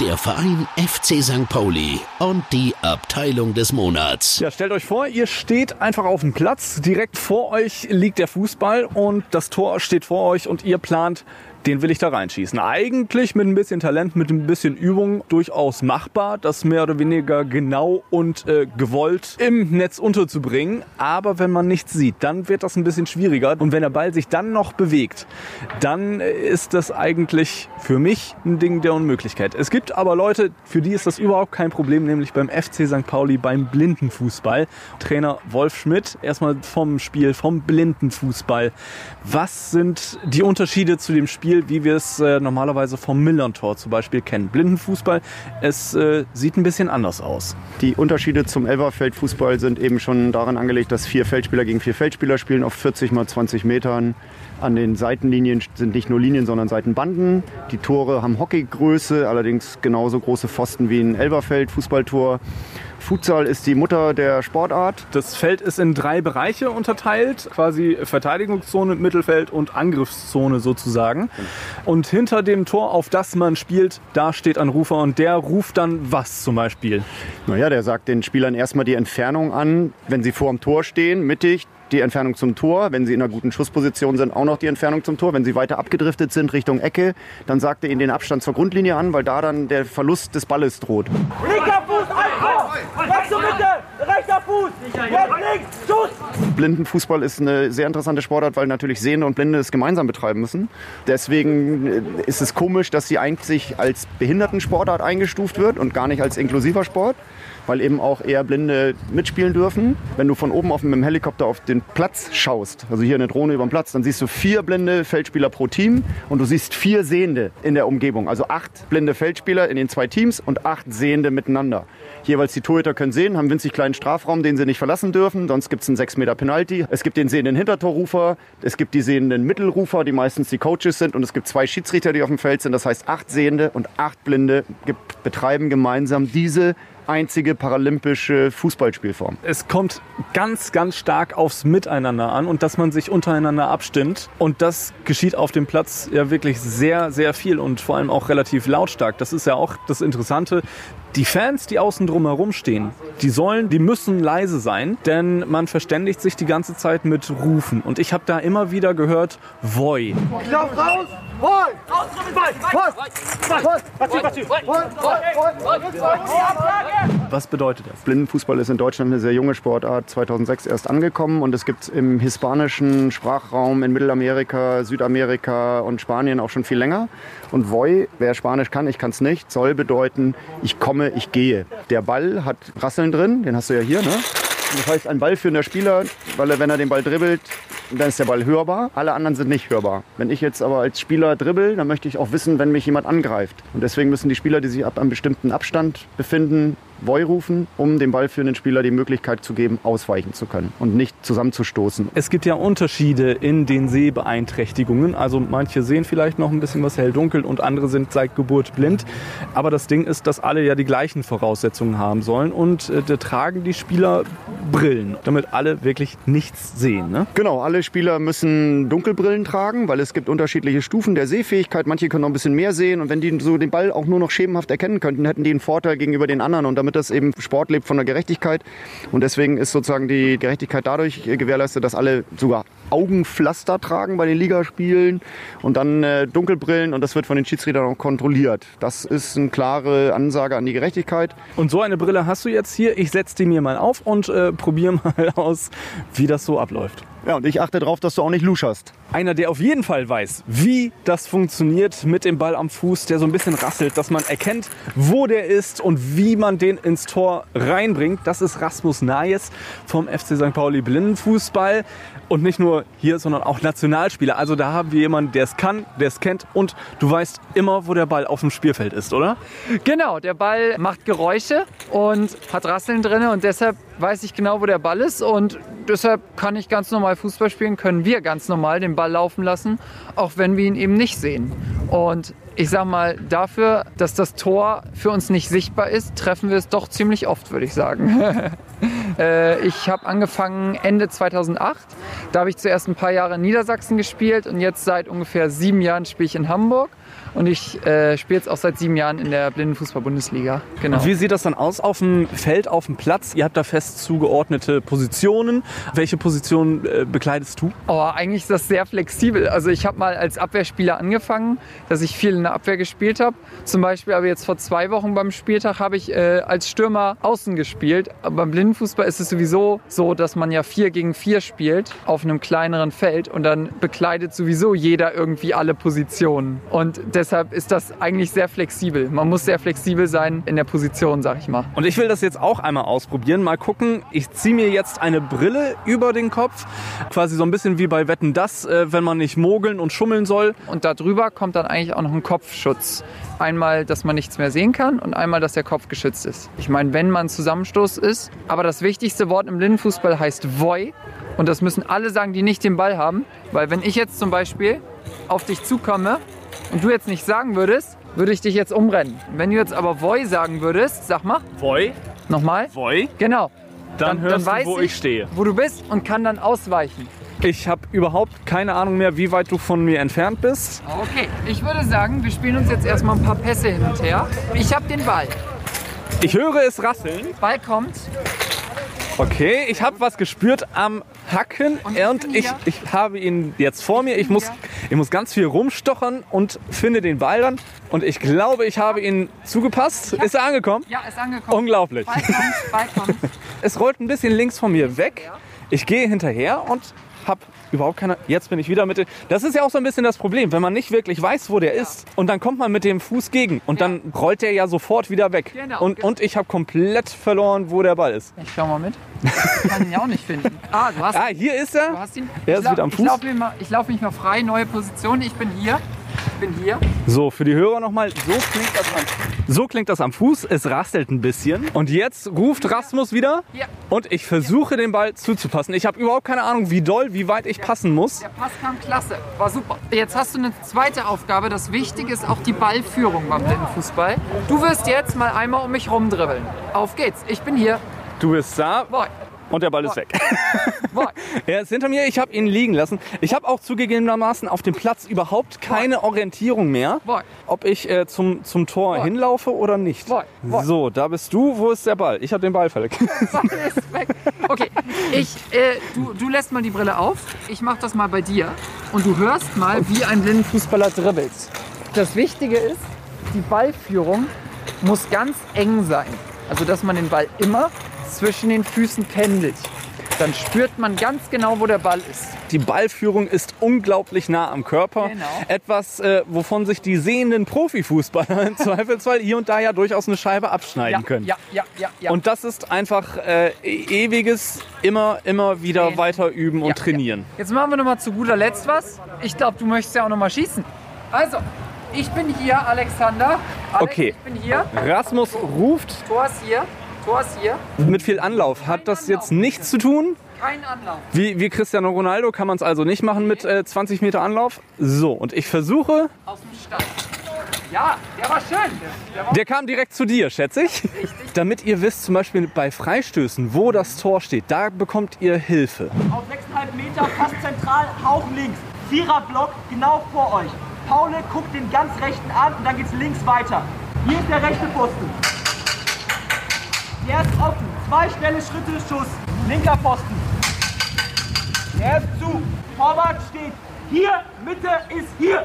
der Verein FC St. Pauli und die Abteilung des Monats. Ja, stellt euch vor, ihr steht einfach auf dem Platz, direkt vor euch liegt der Fußball und das Tor steht vor euch und ihr plant den will ich da reinschießen. Eigentlich mit ein bisschen Talent, mit ein bisschen Übung durchaus machbar, das mehr oder weniger genau und äh, gewollt im Netz unterzubringen. Aber wenn man nichts sieht, dann wird das ein bisschen schwieriger. Und wenn der Ball sich dann noch bewegt, dann äh, ist das eigentlich für mich ein Ding der Unmöglichkeit. Es gibt aber Leute, für die ist das überhaupt kein Problem, nämlich beim FC St. Pauli beim Blindenfußball. Trainer Wolf Schmidt, erstmal vom Spiel, vom Blindenfußball. Was sind die Unterschiede zu dem Spiel? Spiel, wie wir es äh, normalerweise vom Millern-Tor zum Beispiel kennen. Blindenfußball, es äh, sieht ein bisschen anders aus. Die Unterschiede zum Elferfeldfußball sind eben schon daran angelegt, dass vier Feldspieler gegen vier Feldspieler spielen auf 40 mal 20 Metern. An den Seitenlinien sind nicht nur Linien, sondern Seitenbanden. Die Tore haben Hockeygröße, allerdings genauso große Pfosten wie ein Elberfeld-Fußballtor. Futsal ist die Mutter der Sportart. Das Feld ist in drei Bereiche unterteilt, quasi Verteidigungszone, Mittelfeld und Angriffszone sozusagen. Und hinter dem Tor, auf das man spielt, da steht ein Rufer und der ruft dann was zum Beispiel? Naja, der sagt den Spielern erstmal die Entfernung an, wenn sie vor dem Tor stehen, mittig, die Entfernung zum Tor. Wenn sie in einer guten Schussposition sind, auch noch die Entfernung zum Tor. Wenn sie weiter abgedriftet sind Richtung Ecke, dann sagt er ihnen den Abstand zur Grundlinie an, weil da dann der Verlust des Balles droht. Linker Fuß, Wechsel bitte! Rechter Fuß! Jetzt links! Schuss! Blindenfußball ist eine sehr interessante Sportart, weil natürlich Sehende und Blinde es gemeinsam betreiben müssen. Deswegen äh, ist es komisch, dass sie eigentlich als Behindertensportart eingestuft wird und gar nicht als inklusiver Sport weil eben auch eher Blinde mitspielen dürfen. Wenn du von oben auf dem Helikopter auf den Platz schaust, also hier eine Drohne über den Platz, dann siehst du vier blinde Feldspieler pro Team und du siehst vier Sehende in der Umgebung. Also acht blinde Feldspieler in den zwei Teams und acht Sehende miteinander. Jeweils die Torhüter können sehen, haben winzig kleinen Strafraum, den sie nicht verlassen dürfen. Sonst gibt es einen 6 Meter Penalty. Es gibt den sehenden Hintertorrufer, es gibt die sehenden Mittelrufer, die meistens die Coaches sind. Und es gibt zwei Schiedsrichter, die auf dem Feld sind. Das heißt, acht Sehende und acht Blinde betreiben gemeinsam diese einzige paralympische Fußballspielform. Es kommt ganz, ganz stark aufs Miteinander an und dass man sich untereinander abstimmt. Und das geschieht auf dem Platz ja wirklich sehr, sehr viel und vor allem auch relativ lautstark. Das ist ja auch das Interessante. Die Fans, die außen drum herum stehen, die sollen, die müssen leise sein, denn man verständigt sich die ganze Zeit mit Rufen. Und ich habe da immer wieder gehört, Voi. Lauf raus! Voi! Raus Was bedeutet das? Blindenfußball ist in Deutschland eine sehr junge Sportart, 2006 erst angekommen und es gibt im hispanischen Sprachraum in Mittelamerika, Südamerika und Spanien auch schon viel länger. Und Voi, wer Spanisch kann, ich kann es nicht, soll bedeuten, ich komme, ich gehe. Der Ball hat Rasseln drin, den hast du ja hier, ne? Das heißt, ein ballführender Spieler, weil er, wenn er den Ball dribbelt, dann ist der Ball hörbar. Alle anderen sind nicht hörbar. Wenn ich jetzt aber als Spieler dribbel, dann möchte ich auch wissen, wenn mich jemand angreift. Und deswegen müssen die Spieler, die sich ab einem bestimmten Abstand befinden, Voi rufen, um dem ballführenden Spieler die Möglichkeit zu geben, ausweichen zu können und nicht zusammenzustoßen. Es gibt ja Unterschiede in den Sehbeeinträchtigungen. Also manche sehen vielleicht noch ein bisschen was hell-dunkel und andere sind seit Geburt blind. Aber das Ding ist, dass alle ja die gleichen Voraussetzungen haben sollen und äh, da tragen die Spieler Brillen, damit alle wirklich nichts sehen. Ne? Genau, alle Spieler müssen Dunkelbrillen tragen, weil es gibt unterschiedliche Stufen der Sehfähigkeit. Manche können noch ein bisschen mehr sehen und wenn die so den Ball auch nur noch schemenhaft erkennen könnten, hätten die einen Vorteil gegenüber den anderen und damit damit das eben Sport lebt von der Gerechtigkeit. Und deswegen ist sozusagen die Gerechtigkeit dadurch gewährleistet, dass alle sogar Augenpflaster tragen bei den Ligaspielen und dann äh, Dunkelbrillen und das wird von den Schiedsrichtern auch kontrolliert. Das ist eine klare Ansage an die Gerechtigkeit. Und so eine Brille hast du jetzt hier. Ich setze die mir mal auf und äh, probiere mal aus, wie das so abläuft. Ja, und ich achte darauf, dass du auch nicht luscherst. Einer, der auf jeden Fall weiß, wie das funktioniert mit dem Ball am Fuß, der so ein bisschen rasselt, dass man erkennt, wo der ist und wie man den ins Tor reinbringt, das ist Rasmus Najes vom FC St. Pauli Blindenfußball. Und nicht nur hier, sondern auch Nationalspieler. Also da haben wir jemanden, der es kann, der es kennt und du weißt immer, wo der Ball auf dem Spielfeld ist, oder? Genau, der Ball macht Geräusche und hat Rasseln drin und deshalb weiß ich genau, wo der Ball ist und deshalb kann ich ganz normal Fußball spielen, können wir ganz normal den Ball laufen lassen, auch wenn wir ihn eben nicht sehen. Und ich sag mal, dafür, dass das Tor für uns nicht sichtbar ist, treffen wir es doch ziemlich oft, würde ich sagen. Äh, ich habe angefangen Ende 2008 Da habe ich zuerst ein paar Jahre in Niedersachsen gespielt und jetzt seit ungefähr sieben Jahren spiele ich in Hamburg. Und ich äh, spiele jetzt auch seit sieben Jahren in der Blindenfußball-Bundesliga. Genau. Und wie sieht das dann aus auf dem Feld, auf dem Platz? Ihr habt da fest zugeordnete Positionen. Welche Position äh, bekleidest du? Oh, eigentlich ist das sehr flexibel. Also ich habe mal als Abwehrspieler angefangen, dass ich viel in der Abwehr gespielt habe. Zum Beispiel aber jetzt vor zwei Wochen beim Spieltag habe ich äh, als Stürmer außen gespielt. Aber beim Blindenfußball ist es sowieso so, dass man ja vier gegen vier spielt auf einem kleineren Feld und dann bekleidet sowieso jeder irgendwie alle Positionen. Und deshalb ist das eigentlich sehr flexibel. Man muss sehr flexibel sein in der Position, sag ich mal. Und ich will das jetzt auch einmal ausprobieren. Mal gucken. Ich ziehe mir jetzt eine Brille über den Kopf. Quasi so ein bisschen wie bei Wetten das, äh, wenn man nicht mogeln und schummeln soll. Und darüber kommt dann eigentlich auch noch ein Kopfschutz. Einmal, dass man nichts mehr sehen kann und einmal, dass der Kopf geschützt ist. Ich meine, wenn man Zusammenstoß ist. Aber das wichtigste Wort im Blindenfußball heißt Voy. Und das müssen alle sagen, die nicht den Ball haben. Weil wenn ich jetzt zum Beispiel auf dich zukomme und du jetzt nicht sagen würdest, würde ich dich jetzt umrennen. Wenn du jetzt aber Voy sagen würdest, sag mal, Voy, nochmal. Voy. Genau. Dann, hörst weiß du, wo ich stehe. Wo du bist und kann dann ausweichen. Ich habe überhaupt keine Ahnung mehr, wie weit du von mir entfernt bist. Okay, ich würde sagen, wir spielen uns jetzt erstmal ein paar Pässe hin und her. Ich habe den Ball. Ich höre es rasseln. Ball kommt. Okay, ich habe was gespürt am Hacken Und ich und ich, habe ihn jetzt vor mir. Ich muss, ich muss ganz viel rumstochern und finde den Ball dann. Und ich glaube, ich habe ihn zugepasst. Ist er angekommen? Ja, ist angekommen. Unglaublich. Ball kommt, Ball kommt. Es rollt ein bisschen links von mir weg. Ich gehe hinterher und habe überhaupt keine. Jetzt bin ich wieder mit. Das ist ja auch so ein bisschen das Problem, wenn man nicht wirklich weiß, wo der ist. Und dann kommt man mit dem Fuß gegen und Ja. dann rollt der ja sofort wieder weg. Genau, und, genau. und ich habe komplett verloren, wo der Ball ist. Ich schau mal mit. Ich kann ihn ja auch nicht finden. Ah, du hast, Ah, hier ist er. du hast ihn. Er Ich ist wieder am Ich Fuß. laufe mich, ich lauf mich mal frei, neue Position. Ich bin hier. Ich bin hier. So, für die Hörer nochmal, so klingt, das am, so klingt das am Fuß. Es rastelt ein bisschen. Und jetzt ruft Rasmus wieder Ja. und ich versuche den Ball zuzupassen. Ich habe überhaupt keine Ahnung, wie doll, wie weit ich passen muss. Der Pass kam klasse. War super. Jetzt hast du eine zweite Aufgabe. Das Wichtige ist auch die Ballführung beim Blindenfußball. Du wirst jetzt mal einmal um mich rumdribbeln. Auf geht's. Ich bin hier. Du bist da Boy. Und der Ball ist weg. Er ist hinter mir, ich habe ihn liegen lassen. Ich habe auch zugegebenermaßen auf dem Platz überhaupt keine Orientierung mehr, ob ich äh, zum, zum Tor hinlaufe oder nicht. So, da bist du. Wo ist der Ball? Ich habe den Ball verlegt. Ball ist weg. Okay, ich, äh, du, du lässt mal die Brille auf. Ich mach das mal bei dir. Und du hörst mal, wie ein Blindenfußballer dribbelt. Das Wichtige ist, die Ballführung muss ganz eng sein. Also, dass man den Ball immer zwischen den Füßen pendelt. Dann spürt man ganz genau, wo der Ball ist. Die Ballführung ist unglaublich nah am Körper. Genau. Etwas, äh, wovon sich die sehenden Profifußballer im Zweifelsfall hier und da ja durchaus eine Scheibe abschneiden Ja, können. ja, ja, ja, ja. Und das ist einfach äh, e- ewiges, immer, immer wieder Training. weiter üben und Ja, trainieren. Ja. Jetzt machen wir noch mal zu guter Letzt was. Ich glaube, du möchtest ja auch noch mal schießen. Also, ich bin hier, Alexander. Alex, Okay. Ich bin hier. Rasmus ruft Tor ist hier. Tor hier. mit viel Anlauf. Hat das jetzt nichts zu tun? Kein Anlauf. Wie, wie Cristiano Ronaldo kann man es also nicht machen mit äh, 20 Meter Anlauf. So, und ich versuche, Aus dem Stand. Ja, der war schön. Der war der kam direkt zu dir, schätze ich. Damit ihr wisst, zum Beispiel bei Freistößen, wo das Tor steht, da bekommt ihr Hilfe. Auf 6,5 Meter, fast zentral, Hauch links. Viererblock, genau vor euch. Paule guckt den ganz rechten an und dann geht's links weiter. Hier ist der rechte Pfosten. Der ist offen. Zwei schnelle Schritte, Schuss. Linker Pfosten. Der ist zu. Torwart steht hier. Mitte ist hier.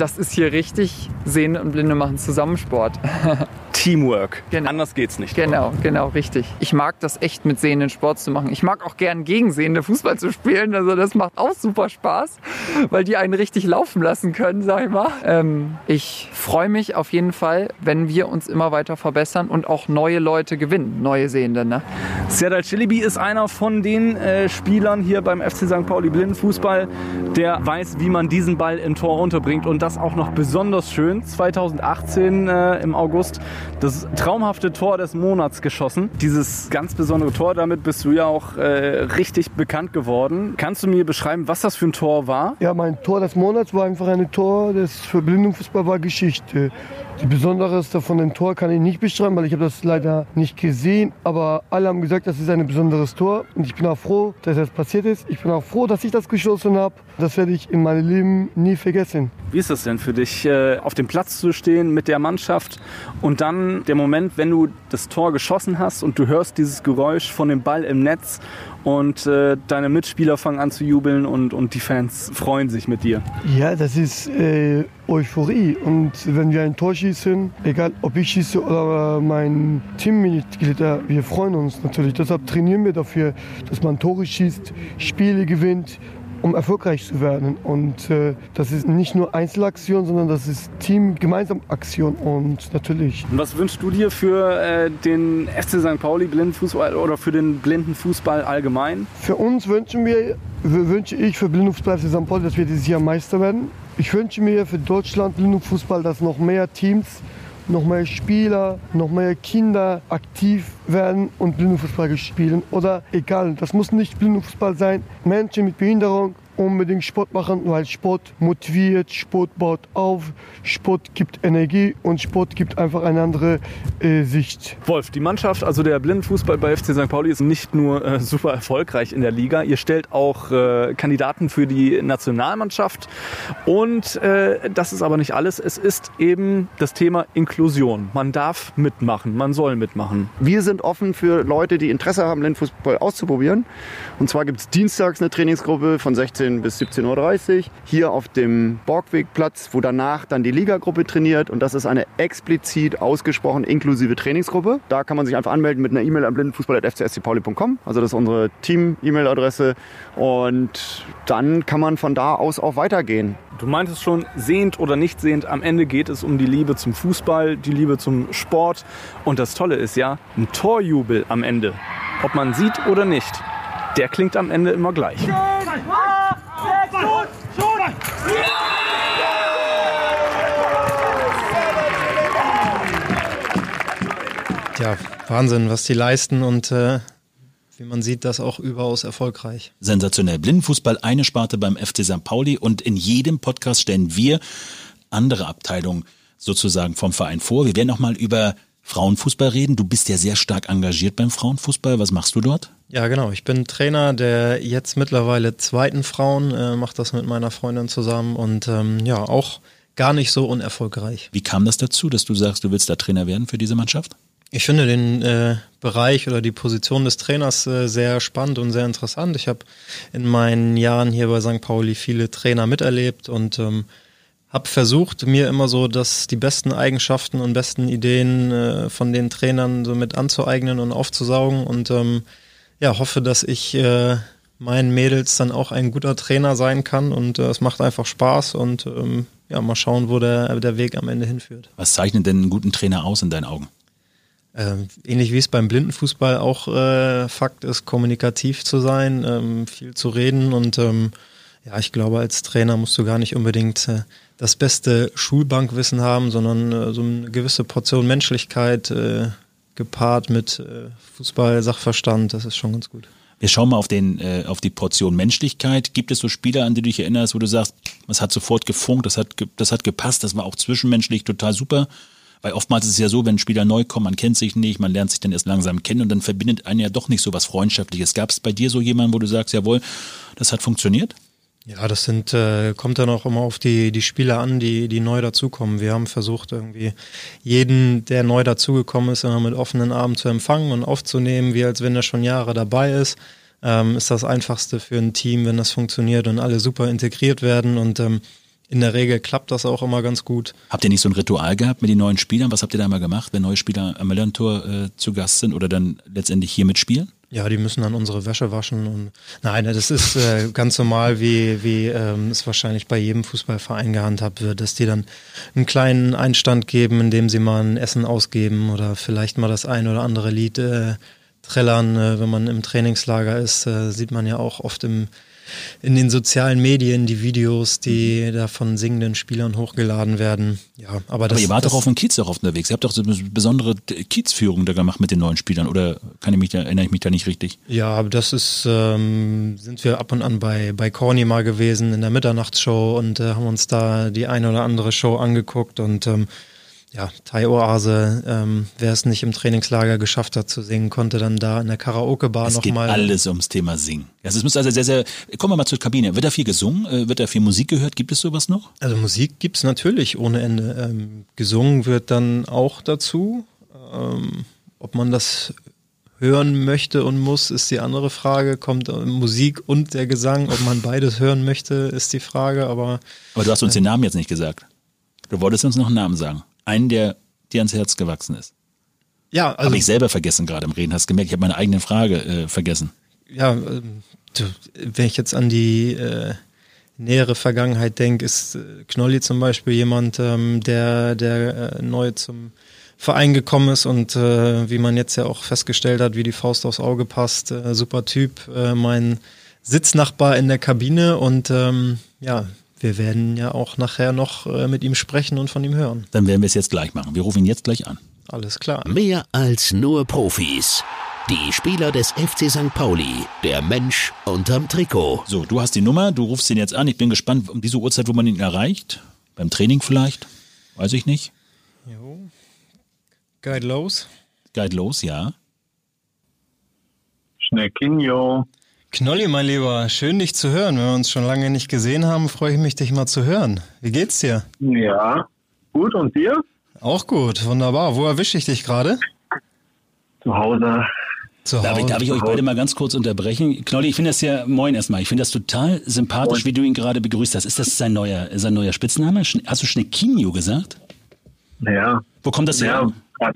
Das ist hier richtig. Sehende und Blinde machen Zusammensport. Teamwork. Genau. Anders geht's nicht. Genau, genau, richtig. Ich mag das echt mit Sehenden Sport zu machen. Ich mag auch gern gegen Sehende Fußball zu spielen. Also das macht auch super Spaß, weil die einen richtig laufen lassen können, sag ich mal. Ähm, ich freue mich auf jeden Fall, wenn wir uns immer weiter verbessern und auch neue Leute gewinnen, neue Sehende. Ne? Serdar Cilibi ist einer von den äh, Spielern hier beim FC St. Pauli Blindenfußball, der weiß, wie man diesen Ball im Tor unterbringt und das auch noch besonders schön. 2018 äh, im August das traumhafte Tor des Monats geschossen. Dieses ganz besondere Tor, damit bist du ja auch äh, richtig bekannt geworden. Kannst du mir beschreiben, was das für ein Tor war? Ja, mein Tor des Monats war einfach ein Tor, das für Blindenfußball war Geschichte. Die Besonderste von dem Tor kann ich nicht beschreiben, weil ich habe das leider nicht gesehen. Aber alle haben gesagt, das ist ein besonderes Tor. Und ich bin auch froh, dass das passiert ist. Ich bin auch froh, dass ich das geschossen habe. Das werde ich in meinem Leben nie vergessen. Wie ist das denn für dich, äh, auf dem Platz zu stehen mit der Mannschaft und dann der Moment, wenn du das Tor geschossen hast und du hörst dieses Geräusch von dem Ball im Netz und äh, deine Mitspieler fangen an zu jubeln und, und die Fans freuen sich mit dir? Ja, das ist äh, Euphorie. Und wenn wir ein Tor schießen, egal ob ich schieße oder mein Teammitglieder, wir freuen uns natürlich. Deshalb trainieren wir dafür, dass man Tore schießt, Spiele gewinnt um erfolgreich zu werden. Und äh, das ist nicht nur Einzelaktion, sondern das ist Team gemeinsam Aktion und natürlich. Und was wünschst du dir für äh, den FC St. Pauli Blindenfußball oder für den Blindenfußball allgemein? Für uns wünschen wir, wünsche ich für Blindenfußball FC St. Pauli, dass wir dieses Jahr Meister werden. Ich wünsche mir für Deutschland Blindenfußball, dass noch mehr Teams noch mehr Spieler, noch mehr Kinder aktiv werden und Blindenfußball spielen. Oder egal, das muss nicht Blindenfußball sein. Menschen mit Behinderung unbedingt Sport machen, weil Sport motiviert, Sport baut auf, Sport gibt Energie und Sport gibt einfach eine andere äh, Sicht. Wolf, die Mannschaft, also der Blindenfußball bei FC St. Pauli ist nicht nur äh, super erfolgreich in der Liga, ihr stellt auch äh, Kandidaten für die Nationalmannschaft und äh, das ist aber nicht alles. Es ist eben das Thema Inklusion. Man darf mitmachen, man soll mitmachen. Wir sind offen für Leute, die Interesse haben, Blindenfußball auszuprobieren. Und zwar gibt es dienstags eine Trainingsgruppe von 16 16 bis 17.30 Uhr hier auf dem Borgwegplatz, wo danach dann die Ligagruppe trainiert. Und das ist eine explizit ausgesprochen inklusive Trainingsgruppe. Da kann man sich einfach anmelden mit einer E-Mail an blindenfußball.fcscpauli.com. Also das ist unsere Team-E-Mail-Adresse. Und dann kann man von da aus auch weitergehen. Du meintest schon, sehend oder nicht sehend, am Ende geht es um die Liebe zum Fußball, die Liebe zum Sport. Und das Tolle ist ja, ein Torjubel am Ende. Ob man sieht oder nicht, der klingt am Ende immer gleich. Ja, Wahnsinn, was die leisten und äh, wie man sieht, das auch überaus erfolgreich. Sensationell. Blindenfußball, eine Sparte beim FC St. Pauli und in jedem Podcast stellen wir andere Abteilungen sozusagen vom Verein vor. Wir werden auch mal über Frauenfußball reden. Du bist ja sehr stark engagiert beim Frauenfußball. Was machst du dort? Ja, genau. Ich bin Trainer der jetzt mittlerweile zweiten Frauen, äh, mache das mit meiner Freundin zusammen und ähm, ja, auch gar nicht so unerfolgreich. Wie kam das dazu, dass du sagst, du willst da Trainer werden für diese Mannschaft? Ich finde den äh, Bereich oder die Position des Trainers äh, sehr spannend und sehr interessant. Ich habe in meinen Jahren hier bei St. Pauli viele Trainer miterlebt und ähm, habe versucht, mir immer so dass die besten Eigenschaften und besten Ideen äh, von den Trainern so mit anzueignen und aufzusaugen und ähm, ja, hoffe, dass ich äh, meinen Mädels dann auch ein guter Trainer sein kann und äh, es macht einfach Spaß und ähm, ja, mal schauen, wo der, der Weg am Ende hinführt. Was zeichnet denn einen guten Trainer aus in deinen Augen? Ähm, ähnlich wie es beim Blindenfußball auch äh, Fakt ist, kommunikativ zu sein, ähm, viel zu reden und ähm, ja, ich glaube, als Trainer musst du gar nicht unbedingt äh, das beste Schulbankwissen haben, sondern äh, so eine gewisse Portion Menschlichkeit äh, gepaart mit äh, Fußball-Sachverstand, das ist schon ganz gut. Wir schauen mal auf, den, äh, auf die Portion Menschlichkeit. Gibt es so Spieler, an die du dich erinnerst, wo du sagst, das hat sofort gefunkt, das hat, das hat gepasst, das war auch zwischenmenschlich total super? Weil oftmals ist es ja so, wenn Spieler neu kommen, man kennt sich nicht, man lernt sich dann erst langsam kennen und dann verbindet einen ja doch nicht so was Freundschaftliches. Gab es bei dir so jemanden, wo du sagst, jawohl, das hat funktioniert? Ja, das sind, äh, kommt dann auch immer auf die, die Spieler an, die, die neu dazukommen. Wir haben versucht, irgendwie jeden, der neu dazugekommen ist, immer mit offenen Armen zu empfangen und aufzunehmen, wie als wenn er schon Jahre dabei ist. Ähm, ist das einfachste für ein Team, wenn das funktioniert und alle super integriert werden und ähm, in der Regel klappt das auch immer ganz gut. Habt ihr nicht so ein Ritual gehabt mit den neuen Spielern? Was habt ihr da mal gemacht, wenn neue Spieler am Millantor äh, zu Gast sind oder dann letztendlich hier mitspielen? Ja, die müssen dann unsere Wäsche waschen und nein, das ist äh, ganz normal, wie wie ähm, es wahrscheinlich bei jedem Fußballverein gehandhabt wird, dass die dann einen kleinen Einstand geben, indem sie mal ein Essen ausgeben oder vielleicht mal das ein oder andere Lied äh, trällern. Äh, wenn man im Trainingslager ist, äh, sieht man ja auch oft im in den sozialen Medien die Videos, die da von singenden Spielern hochgeladen werden. Ja, aber, das, aber ihr wart doch auf dem Kiez auch unterwegs. Ihr habt doch so eine besondere Kiezführung da gemacht mit den neuen Spielern, oder kann ich mich da, erinnere ich mich da nicht richtig? Ja, aber das ist, ähm, sind wir ab und an bei, bei Corny mal gewesen in der Mitternachtsshow und äh, haben uns da die eine oder andere Show angeguckt und ähm, ja, Thai-Oase, ähm, wer es nicht im Trainingslager geschafft hat zu singen, konnte dann da in der Karaoke-Bar Es geht nochmal. alles ums Thema Singen. Also es muss also sehr, sehr, kommen wir mal zur Kabine. Wird da viel gesungen? Äh, Wird da viel Musik gehört? Gibt es sowas noch? Also Musik gibt's natürlich ohne Ende. Ähm, gesungen wird dann auch dazu. Ähm, ob man das hören möchte und muss, ist die andere Frage. Kommt äh, Musik und der Gesang, ob man beides hören möchte, ist die Frage. Aber Aber du hast uns den Namen jetzt nicht gesagt. Du wolltest uns noch einen Namen sagen. Einen, der dir ans Herz gewachsen ist. ja, also Habe ich selber vergessen gerade im Reden. Hast gemerkt, ich habe meine eigene Frage äh, vergessen. ja, ähm, wenn ich jetzt an die äh, nähere Vergangenheit denke, ist äh, Knolli zum Beispiel jemand, ähm, der, der äh, neu zum Verein gekommen ist und äh, wie man jetzt ja auch festgestellt hat, wie die Faust aufs Auge passt, äh, super Typ, äh, mein Sitznachbar in der Kabine und ähm, ja, wir werden ja auch nachher noch äh, mit ihm sprechen und von ihm hören. Dann werden wir es jetzt gleich machen. Wir rufen ihn jetzt gleich an. Alles klar. Mehr als nur Profis. Die Spieler des FC St. Pauli, der Mensch unterm Trikot. So, du hast die Nummer, du rufst ihn jetzt an. Ich bin gespannt, um diese Uhrzeit, wo man ihn erreicht. Beim Training vielleicht? Weiß ich nicht. Jo. Guide los. Guide los, ja. Schneckinho. Knolli, mein Lieber, schön dich zu hören. Wenn wir uns schon lange nicht gesehen haben, freue ich mich, dich mal zu hören. Wie geht's dir? Ja, gut. Und dir? Auch gut, wunderbar. Wo erwische ich dich gerade? Zu Hause. Zu Darf ich, darf ich euch beide mal ganz kurz unterbrechen? Knolli, ich finde das ja, moin erstmal, ich finde das total sympathisch, wie du ihn gerade begrüßt hast. Ist das sein neuer, sein neuer Spitzname? Hast du Schneckinho gesagt? Ja. Wo kommt das her? Ja.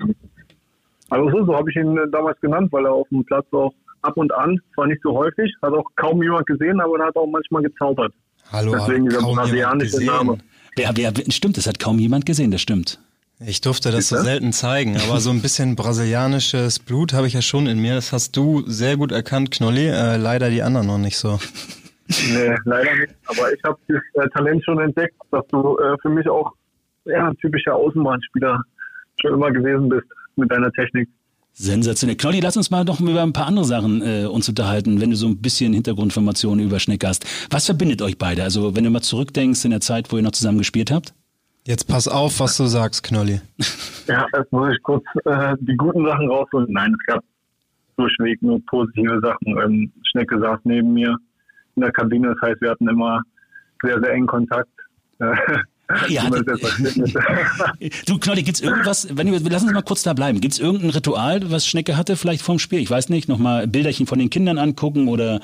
Also so, so habe ich ihn damals genannt, weil er auf dem Platz auch ab und an, zwar nicht so häufig, hat auch kaum jemand gesehen, aber er hat auch manchmal gezaubert. Hallo, Deswegen hat dieser kaum jemand brasilianische gesehen. Name. Wer, wer, stimmt, das hat kaum jemand gesehen, das stimmt. Ich durfte das so selten zeigen, aber so ein bisschen brasilianisches Blut habe ich ja schon in mir. Das hast du sehr gut erkannt, Knolli. Äh, leider die anderen noch nicht so. Nee, leider nicht. Aber ich habe das äh, Talent schon entdeckt, dass du äh, für mich auch ja, ein typischer Außenbahnspieler schon immer gewesen bist mit deiner Technik. Sensationell. Knolli, lass uns mal noch über ein paar andere Sachen äh, uns unterhalten, wenn du so ein bisschen Hintergrundinformationen über Schneck hast. Was verbindet euch beide? Also wenn du mal zurückdenkst in der Zeit, wo ihr noch zusammen gespielt habt? Jetzt pass auf, was du sagst, Knolli. Ja, jetzt muss ich kurz äh, die guten Sachen rausholen. Nein, es gab durchweg nur positive Sachen. Ähm, Schnecke saß neben mir in der Kabine, das heißt, wir hatten immer sehr, sehr engen Kontakt. Äh, Jetzt versteht. Du, Knolli, gibt's irgendwas, wenn wir, lass uns mal kurz da bleiben. Gibt's irgendein Ritual, was Schnecke hatte, vielleicht vorm Spiel? Ich weiß nicht, nochmal Bilderchen von den Kindern angucken oder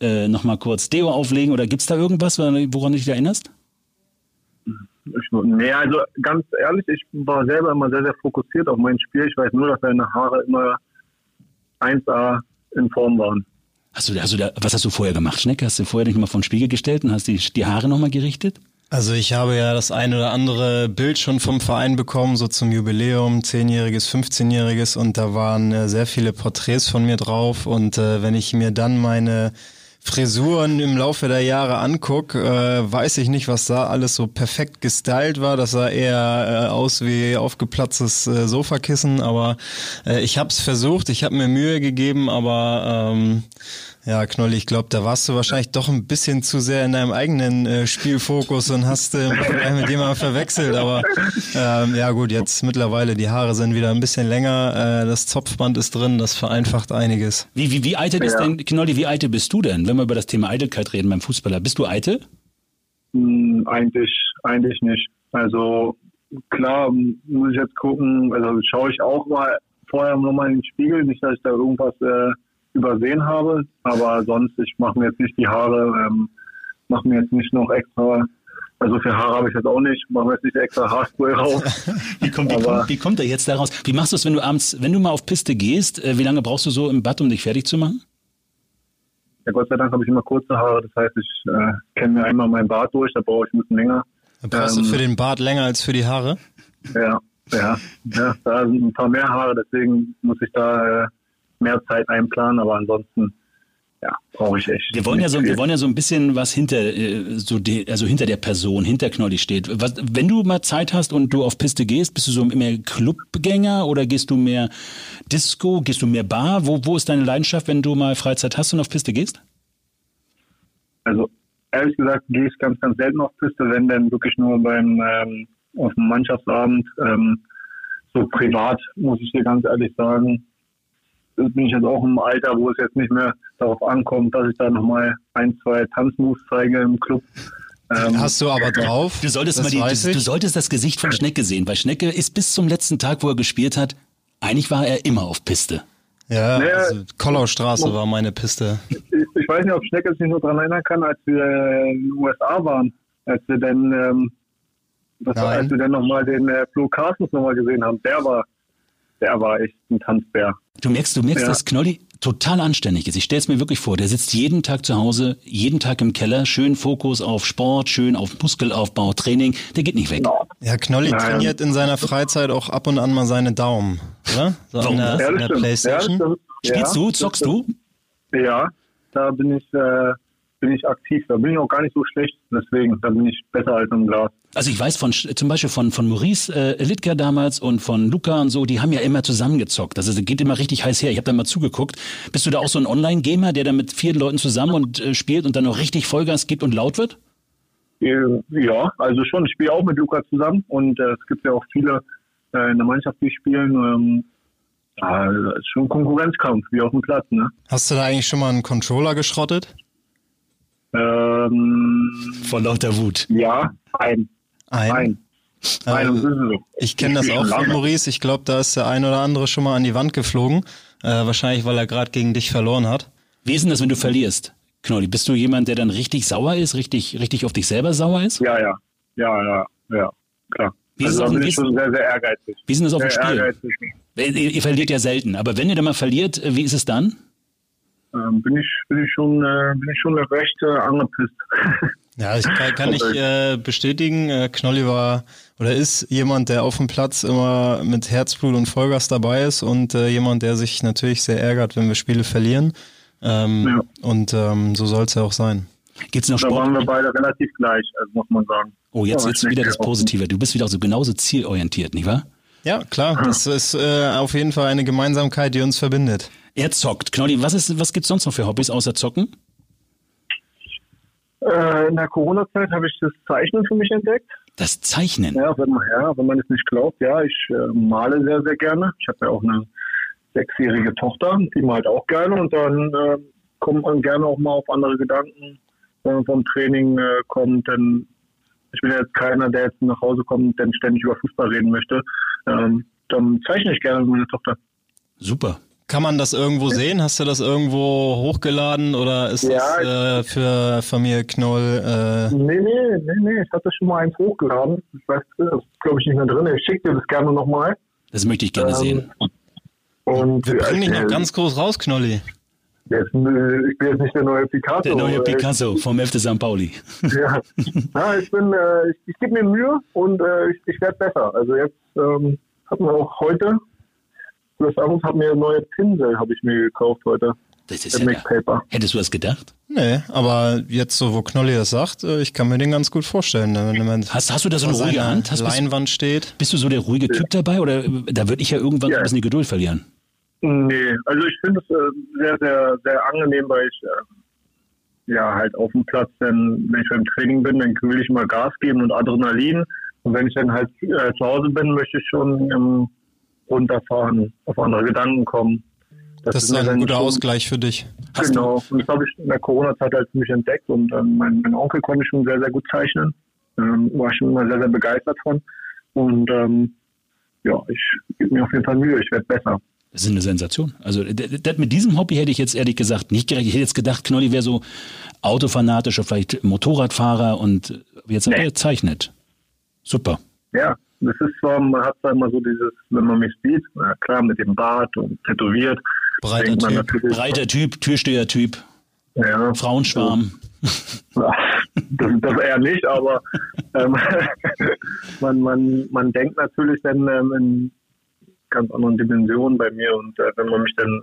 äh, nochmal kurz Deo auflegen oder gibt's da irgendwas, woran du dich erinnerst? Ich, nee, also ganz ehrlich, ich war selber immer sehr, sehr fokussiert auf mein Spiel. Ich weiß nur, dass seine Haare immer 1A in Form waren. Hast du, hast du da, was hast du vorher gemacht, Schnecke? Hast du vorher dich mal vor den Spiegel gestellt und hast die, die Haare nochmal gerichtet? Also ich habe ja das ein oder andere Bild schon vom Verein bekommen, so zum Jubiläum, 10-jähriges, 15-jähriges und da waren äh, sehr viele Porträts von mir drauf. Und äh, wenn ich mir dann meine Frisuren im Laufe der Jahre anguck, äh, weiß ich nicht, was da alles so perfekt gestylt war. Das sah eher äh, aus wie aufgeplatztes äh, Sofakissen, aber äh, ich habe es versucht, ich habe mir Mühe gegeben, aber ähm, ja, Knolli, ich glaube, da warst du wahrscheinlich doch ein bisschen zu sehr in deinem eigenen äh, Spielfokus und hast äh, mit jemandem verwechselt. Aber ähm, ja gut, jetzt mittlerweile die Haare sind wieder ein bisschen länger, äh, das Zopfband ist drin, das vereinfacht einiges. Wie, wie, wie eitel ist Ja. denn, Knolli, wie eitel bist du denn, wenn wir über das Thema Eitelkeit reden beim Fußballer? Bist du eitel? Hm, eigentlich, eigentlich nicht. Also klar muss ich jetzt gucken, also schaue ich auch mal vorher nochmal in den Spiegel, nicht, dass ich da irgendwas äh, übersehen habe, aber sonst, ich mache mir jetzt nicht die Haare, ähm, mache mir jetzt nicht noch extra, also für Haare habe ich jetzt auch nicht, mache mir jetzt nicht extra Haarspray raus. Wie kommt, wie, kommt, wie kommt er jetzt daraus? Wie machst du es, wenn du abends, wenn du mal auf Piste gehst, äh, wie lange brauchst du so im Bad, um dich fertig zu machen? Ja, Gott sei Dank habe ich immer kurze Haare, das heißt, ich äh, kenne mir einmal meinen Bart durch, da brauche ich ein bisschen länger. Da brauchst Ähm, du für den Bart länger als für die Haare? Ja, ja, ja, da sind ein paar mehr Haare, deswegen muss ich da äh, mehr Zeit einplanen, aber ansonsten, ja, brauche ich echt. Wir wollen ja so, viel. wir wollen ja so ein bisschen was hinter, äh, so de, also hinter der Person, hinter Knolli steht. Was, wenn du mal Zeit hast und du auf Piste gehst, bist du so mehr Clubgänger oder gehst du mehr Disco, gehst du mehr Bar? Wo, wo ist deine Leidenschaft, wenn du mal Freizeit hast und auf Piste gehst? Also ehrlich gesagt gehe ich ganz, ganz selten auf Piste, wenn denn wirklich nur beim ähm, auf dem Mannschaftsabend. Ähm, so privat, muss ich dir ganz ehrlich sagen, bin ich jetzt auch im Alter, wo es jetzt nicht mehr darauf ankommt, dass ich da nochmal ein, zwei Tanzmoves zeige im Club. Ähm, Hast du aber drauf. Du solltest, mal die, du, du, solltest das Gesicht von Schnecke sehen, weil Schnecke ist bis zum letzten Tag, wo er gespielt hat, eigentlich war er immer auf Piste. Ja, naja, also Kollaustraße war meine Piste. Ich, ich, weiß nicht, ob Schnecke sich noch daran erinnern kann, als wir in den USA waren, als wir dann, ähm, das war, als wir dann nochmal den äh, Flo Carstens nochmal gesehen haben. Der war, der war echt ein Tanzbär. Du merkst, du merkst, ja. dass Knolli total anständig ist. Ich stelle es mir wirklich vor, der sitzt jeden Tag zu Hause, jeden Tag im Keller, schön Fokus auf Sport, schön auf Muskelaufbau, Training, der geht nicht weg. Ja, Knolli Nein. trainiert in seiner Freizeit auch ab und an mal seine Daumen, oder? So Warum? in der, ja, in der Playstation. Ja, Spielst du, zockst du? Ja, da bin ich äh, bin ich aktiv. Da bin ich auch gar nicht so schlecht. Deswegen, da bin ich besser als im Glas. Also ich weiß von zum Beispiel von, von Maurice äh, Littger damals und von Luca und so, die haben ja immer zusammengezockt. Also es geht immer richtig heiß her. Ich habe da mal zugeguckt. Bist du da auch so ein Online-Gamer, der da mit vier Leuten zusammen und äh, spielt und dann noch richtig Vollgas gibt und laut wird? Äh, ja, also schon. Ich spiele auch mit Luca zusammen und äh, es gibt ja auch viele äh, in der Mannschaft, die spielen. Ähm, ja, das ist schon ein Konkurrenzkampf, wie auf dem Platz. Ne? Hast du da eigentlich schon mal einen Controller geschrottet? Ähm, Vor lauter Wut. Ja, ein. Ein? Ein. Ähm, ich kenne das auch von Maurice. Ich glaube, da ist der ein oder andere schon mal an die Wand geflogen. Äh, wahrscheinlich, weil er gerade gegen dich verloren hat. Wie ist denn das, wenn du verlierst? Knolli, bist du jemand, der dann richtig sauer ist, richtig, richtig auf dich selber sauer ist? Ja, ja. Ja, ja, ja, klar. Wie also, da bin ich schon sehr, sehr ehrgeizig. Wie ist denn das auf dem Spiel? Ehrgeizig. Ihr, ihr verliert ja selten, aber wenn ihr dann mal verliert, wie ist es dann? Ähm, bin ich bin ich schon äh, bin ich schon recht äh, angepisst. Ja, ich kann, kann ich äh, bestätigen. Äh, Knolli war oder ist jemand, der auf dem Platz immer mit Herzblut und Vollgas dabei ist und äh, jemand, der sich natürlich sehr ärgert, wenn wir Spiele verlieren. Ähm, ja. Und ähm, so soll es ja auch sein. Gibt's noch da Sport? waren wir beide relativ gleich, also muss man sagen. Oh, jetzt, Ja, jetzt wieder das Positive. Du bist wieder so genauso zielorientiert, nicht wahr? Ja, klar. Das ist äh, auf jeden Fall eine Gemeinsamkeit, die uns verbindet. Er zockt. Knolli, was, ist, was gibt's sonst noch für Hobbys außer Zocken? Äh, in der Corona-Zeit habe ich das Zeichnen für mich entdeckt. Das Zeichnen? Ja, wenn man, ja, wenn man es nicht glaubt, ja, ich äh, male sehr, sehr gerne. Ich habe ja auch eine sechsjährige Tochter, die malt auch gerne und dann äh, kommt man gerne auch mal auf andere Gedanken, wenn man vom Training äh, kommt. Denn ich bin ja jetzt keiner, der jetzt nach Hause kommt und ständig über Fußball reden möchte. Ähm, dann zeichne ich gerne mit meiner Tochter. Super. Kann man das irgendwo sehen? Hast du das irgendwo hochgeladen oder ist Ja, das äh, für Familie Knoll? Äh, Nee, nee, nee, nee, ich hatte schon mal eins hochgeladen. Ich weiß, das ist glaube ich nicht mehr drin. Ich schicke dir das gerne nochmal. Das möchte ich gerne Ähm, sehen. Und wir bringen dich noch äh, ganz groß raus, Knolli. Jetzt, äh, ich bin jetzt nicht der neue Picasso. Der neue äh, Picasso vom FC St. Pauli. Ja, ja ich bin, äh, ich, ich gebe mir Mühe und äh, ich, ich werde besser. Also jetzt ähm, hatten wir auch heute, das Abend hat mir neue Pinsel, habe ich mir gekauft heute. Das ist ja Paper. Hättest du das gedacht? Nee, aber jetzt so, wo Knolli das sagt, äh, ich kann mir den ganz gut vorstellen. ne, Hast, hast du da so eine ruhige Hand? Hast, bist, Leinwand steht. bist du so der ruhige Typ dabei oder äh, da würde ich ja irgendwann Ja. ein bisschen die Geduld verlieren? Nee, also ich finde es äh, sehr, sehr, sehr angenehm, weil ich ja halt auf dem Platz, dann, wenn ich beim Training bin, dann will ich immer Gas geben und Adrenalin. Und wenn ich dann halt äh, zu Hause bin, möchte ich schon ähm, runterfahren, auf andere Gedanken kommen. Das ist mir ein guter schon- Ausgleich für dich. Hast genau. Und das habe ich in der Corona-Zeit halt für mich entdeckt und ähm, mein, mein Onkel konnte schon sehr, sehr gut zeichnen. Ähm, war schon immer sehr, sehr begeistert von. Und ähm, ja, ich gebe mir auf jeden Fall Mühe, ich werde besser. Das ist eine Sensation. Also d- d- d- mit diesem Hobby hätte ich jetzt ehrlich gesagt nicht gerechnet. Ich hätte jetzt gedacht, Knolli wäre so autofanatischer, vielleicht Motorradfahrer und jetzt hat Nee. er zeichnet. Super. Ja, das ist zwar, man hat zwar immer so dieses, wenn man mich sieht, na klar, mit dem Bart und tätowiert, Breiter Typ. Breiter Typ, Türsteher-Typ, ja, Frauenschwarm. das, das eher nicht, aber ähm, man, man, man denkt natürlich dann ähm, in ganz anderen Dimensionen bei mir und äh, wenn man mich dann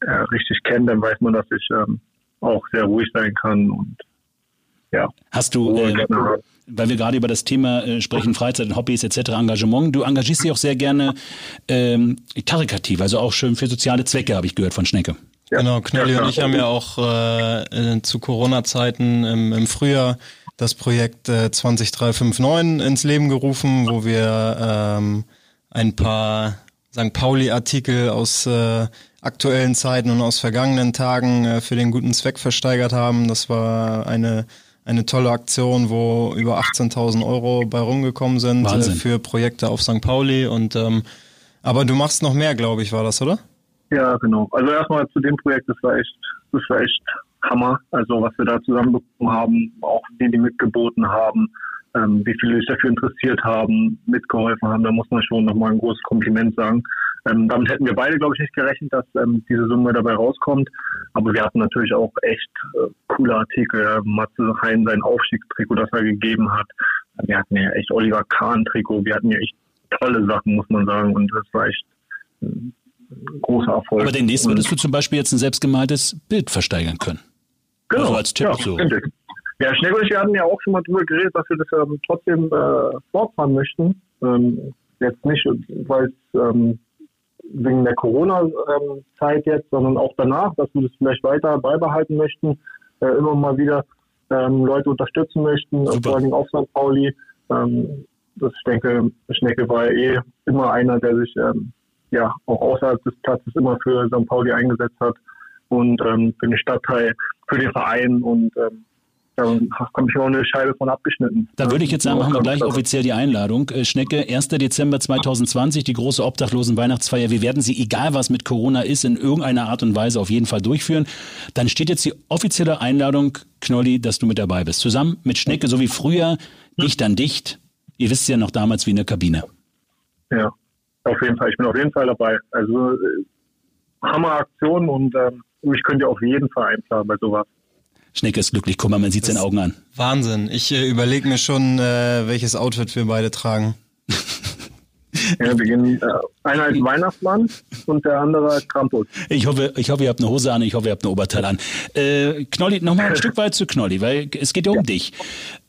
äh, richtig kennt, dann weiß man, dass ich ähm, auch sehr ruhig sein kann und ja. Hast du, äh. Weil wir gerade über das Thema äh, sprechen, Freizeit, Hobbys etc., Engagement, du engagierst dich auch sehr gerne ähm, karikativ, also auch schön für soziale Zwecke, habe ich gehört von Schnecke. Ja. Genau, Knolli Ja, und ich haben ja auch äh, äh, zu Corona-Zeiten im, im Frühjahr das Projekt äh, 20359 ins Leben gerufen, wo wir ähm, ein paar St. Pauli-Artikel aus äh, aktuellen Zeiten und aus vergangenen Tagen äh, für den guten Zweck versteigert haben. Das war eine eine tolle Aktion, wo über 18.000 Euro bei rumgekommen sind äh, für Projekte auf St. Pauli. Und ähm, aber du machst noch mehr, glaube ich, war das, oder? Ja, genau. Also erstmal zu dem Projekt, das war echt, das war echt Hammer. Also was wir da zusammenbekommen haben, auch die, die mitgeboten haben, ähm, wie viele sich dafür interessiert haben, mitgeholfen haben, da muss man schon nochmal ein großes Kompliment sagen. Ähm, damit hätten wir beide, glaube ich, nicht gerechnet, dass ähm, diese Summe dabei rauskommt. Aber wir hatten natürlich auch echt äh, coole Artikel. Ja. Matze Hein sein Aufstiegstrikot, das er gegeben hat. Wir hatten ja echt Oliver Kahn-Trikot. Wir hatten ja echt tolle Sachen, muss man sagen. Und das war echt ein großer Erfolg. Aber demnächst würdest du zum Beispiel jetzt ein selbstgemaltes Bild versteigern können. Genau. Also als Tipp ja, so. Ja, Schnegel und ich hatten ja auch schon mal drüber geredet, dass wir das ähm, trotzdem äh, fortfahren möchten. Ähm, jetzt nicht, weil es ähm, wegen der Corona-Zeit jetzt, sondern auch danach, dass wir das vielleicht weiter beibehalten möchten, äh, immer mal wieder ähm, Leute unterstützen möchten, vor allem auf St. Pauli. Ähm, das ich denke, Schnecke war eh immer einer, der sich ähm, ja auch außerhalb des Platzes immer für St. Pauli eingesetzt hat und ähm, für den Stadtteil, für den Verein und ähm, da habe ich auch eine Scheibe von abgeschnitten. Da würde ich jetzt sagen, machen wir gleich offiziell die Einladung. Äh, Schnecke, 1. Dezember 2020, die große Obdachlosen-Weihnachtsfeier. Wir werden sie, egal was mit Corona ist, in irgendeiner Art und Weise auf jeden Fall durchführen. Dann steht jetzt die offizielle Einladung, Knolli, dass du mit dabei bist. Zusammen mit Schnecke, so wie früher, dicht an dicht. Ihr wisst ja noch damals wie in der Kabine. Ja, auf jeden Fall. Ich bin auf jeden Fall dabei. Also äh, Hammeraktion und ähm, mich könnt ihr auf jeden Fall einplanen bei sowas. Schnecke ist glücklich, guck mal, man sieht seinen Augen an. Wahnsinn. Ich äh, überlege mir schon, äh, welches Outfit wir beide tragen. Ja, wir gehen, äh, einer als Weihnachtsmann und der andere als Krampus. Ich hoffe, ich hoffe, ihr habt eine Hose an, ich hoffe, ihr habt ein Oberteil an. Äh, Knolli, nochmal ein Stück weit zu Knolli, weil es geht ja um dich.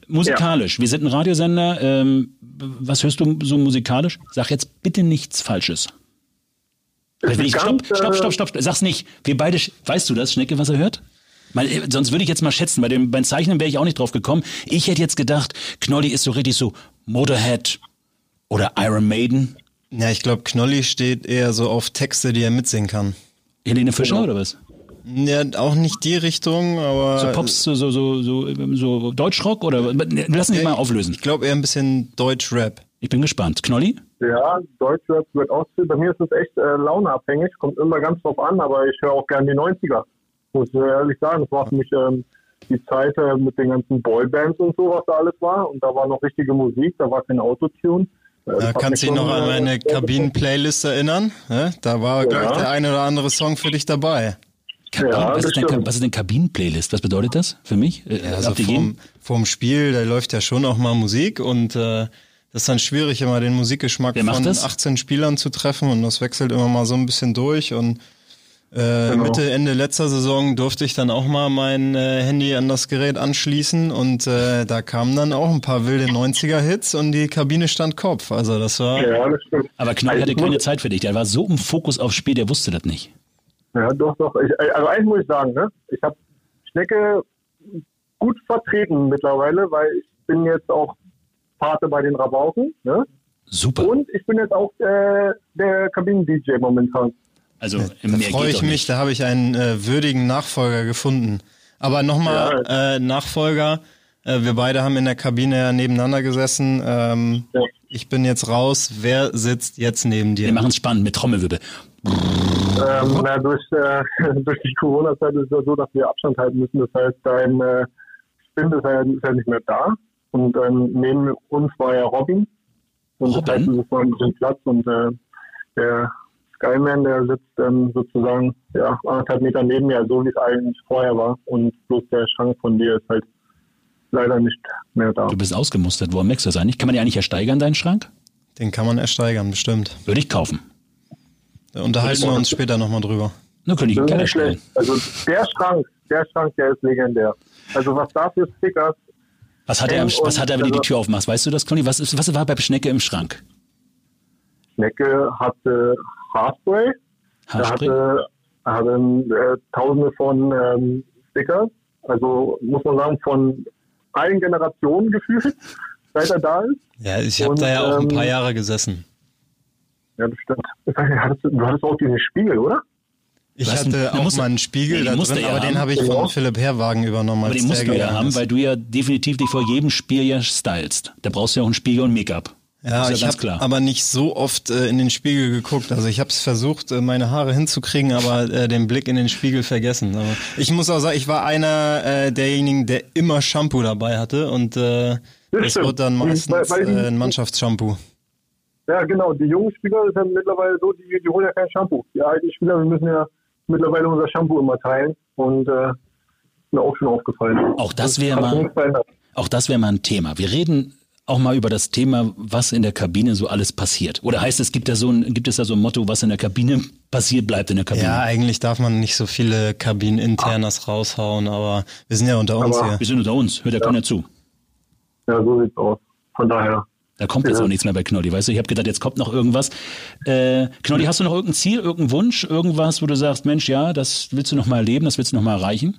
Musikalisch, wir sind ein Radiosender. Ähm, was hörst du so musikalisch? Sag jetzt bitte nichts Falsches. Ich, stopp, stopp, stopp, stopp, sag's nicht. Wir beide, weißt du das, Schnecke, was er hört? Mal, äh, sonst würde ich jetzt mal schätzen, bei dem, beim Zeichnen wäre ich auch nicht drauf gekommen. Ich hätte jetzt gedacht, Knolli ist so richtig so Motorhead oder Iron Maiden. Ja, ich glaube, Knolli steht eher so auf Texte, die er mitsingen kann. Helene Fischer Genau. oder was? Ja, auch nicht die Richtung, aber. So Pops, so, so, so, so, so Deutschrock oder lass mich mal auflösen. Ich glaube eher ein bisschen Deutsch-Rap. Ich bin gespannt. Knolli? Ja, Deutschrap wird ausgeführt. Bei mir ist es echt äh, launeabhängig, kommt immer ganz drauf an, aber ich höre auch gerne die 90er. Muss ich ehrlich sagen, das war für mich ähm, die Zeit äh, mit den ganzen Boybands und so, was da alles war. Und da war noch richtige Musik, da war kein Autotune. Äh, hat kannst du dich noch an äh, meine. Kabinen-Playlist erinnern. Ja, da war, glaube ich, Ja. der eine oder andere Song für dich dabei. Kabin, was, ist denn, was ist denn Kabinen-Playlist? Was bedeutet das für mich? Äh, Also vorm, vorm Spiel, da läuft ja schon auch mal Musik und äh, das ist dann schwierig, immer den Musikgeschmack Wer von das? 18 Spielern zu treffen und das wechselt immer mal so ein bisschen durch und äh, Genau. Mitte, Ende letzter Saison durfte ich dann auch mal mein äh, Handy an das Gerät anschließen und äh, da kamen dann auch ein paar wilde 90er-Hits und die Kabine stand Kopf. Also das war... Ja, das stimmt. Aber Knolli Also hatte keine Zeit für dich. Der war so im Fokus aufs Spiel, der wusste das nicht. Ja, doch, doch. Ich, also eins muss ich sagen, ne? ich habe Schnecke gut vertreten mittlerweile, weil ich bin jetzt auch Pate bei den Rabauken. Ne? Super. Und ich bin jetzt auch äh, der Kabinen-DJ momentan. Also Da mehr freue ich mich, nicht. da habe ich einen äh, würdigen Nachfolger gefunden. Aber nochmal äh, Nachfolger, äh, wir beide haben in der Kabine ja nebeneinander gesessen. Ähm, Ja. Ich bin jetzt raus. Wer sitzt jetzt neben dir? Wir machen es spannend mit Trommelwirbel. Ähm, na, durch, äh, durch die Corona-Zeit ist es ja so, dass wir Abstand halten müssen. Das heißt, dein äh, Spind ist ja, ist ja nicht mehr da. Und ähm, neben uns war ja Robin. Und das heißt, Robin? es ist mal ein bisschen Platz. Und äh, der Skyman, der sitzt ähm, sozusagen ja, anderthalb Meter neben mir, so wie es eigentlich vorher war. Und bloß der Schrank von dir ist halt leider nicht mehr da. Du bist ausgemustert. Woran merkst du das eigentlich? Kann man die eigentlich ersteigern, deinen Schrank? Den kann man ersteigern, bestimmt. Würde ich kaufen. Da unterhalten wir uns später nochmal drüber. Nur könnte ich einen ist Keller stellen. Also der Schrank, der Schrank, der ist legendär. Also was da für Stickers Was hat er, am- was hat er, wenn du die Tür aufmachst? Weißt du das, Conny? Was, ist, was war bei Schnecke im Schrank? Schnecke hatte Haarspray. Er Haarspray? hatte, er hatte äh, tausende von ähm, Stickers. Also muss man sagen, von allen Generationen gefühlt, seit er da ist. Ja, ich habe da ja auch ein ähm, paar Jahre gesessen. Ja, das stimmt. Du hattest auch diesen Spiegel, oder? Ich Was, hatte auch musst mal einen Spiegel Ja, da drin, ja aber den habe ich Ja. von Philipp Herwagen übernommen. Aber als den musst du ja haben, ist. weil du ja definitiv dich vor jedem Spiel ja stylst. Da brauchst du ja auch einen Spiegel und Make-up. Ja, ja ich ganz habe klar. aber nicht so oft äh, in den Spiegel geguckt. Also ich habe es versucht, äh, meine Haare hinzukriegen, aber äh, den Blick in den Spiegel vergessen. Aber ich muss auch sagen, ich war einer äh, derjenigen, der immer Shampoo dabei hatte und äh, Das das wird dann meistens weil äh, ein Mannschaftsshampoo. Ja, genau. Die jungen Spieler sind mittlerweile so, die, die holen ja kein Shampoo. Die alten Spieler, wir müssen ja mittlerweile unser Shampoo immer teilen. Und äh, ist mir auch schon aufgefallen. Auch das wäre mal, auch das wäre mal ein Thema. Wir reden auch mal über das Thema, was in der Kabine so alles passiert. Oder heißt es, gibt, da so ein, gibt es da so ein Motto, was in der Kabine passiert, bleibt in der Kabine? Ja, eigentlich darf man nicht so viele Kabineninternas raushauen, aber wir sind ja unter uns Aber- hier. Wir sind unter uns, hört ja keiner zu. Ja, so sieht's aus. Von daher. Da kommt jetzt Ja. auch nichts mehr bei Knolli, weißt du? Ich habe gedacht, jetzt kommt noch irgendwas. Äh, Knolli, hast du noch irgendein Ziel, irgendeinen Wunsch, irgendwas, wo du sagst, Mensch, ja, das willst du noch mal erleben, das willst du noch mal erreichen?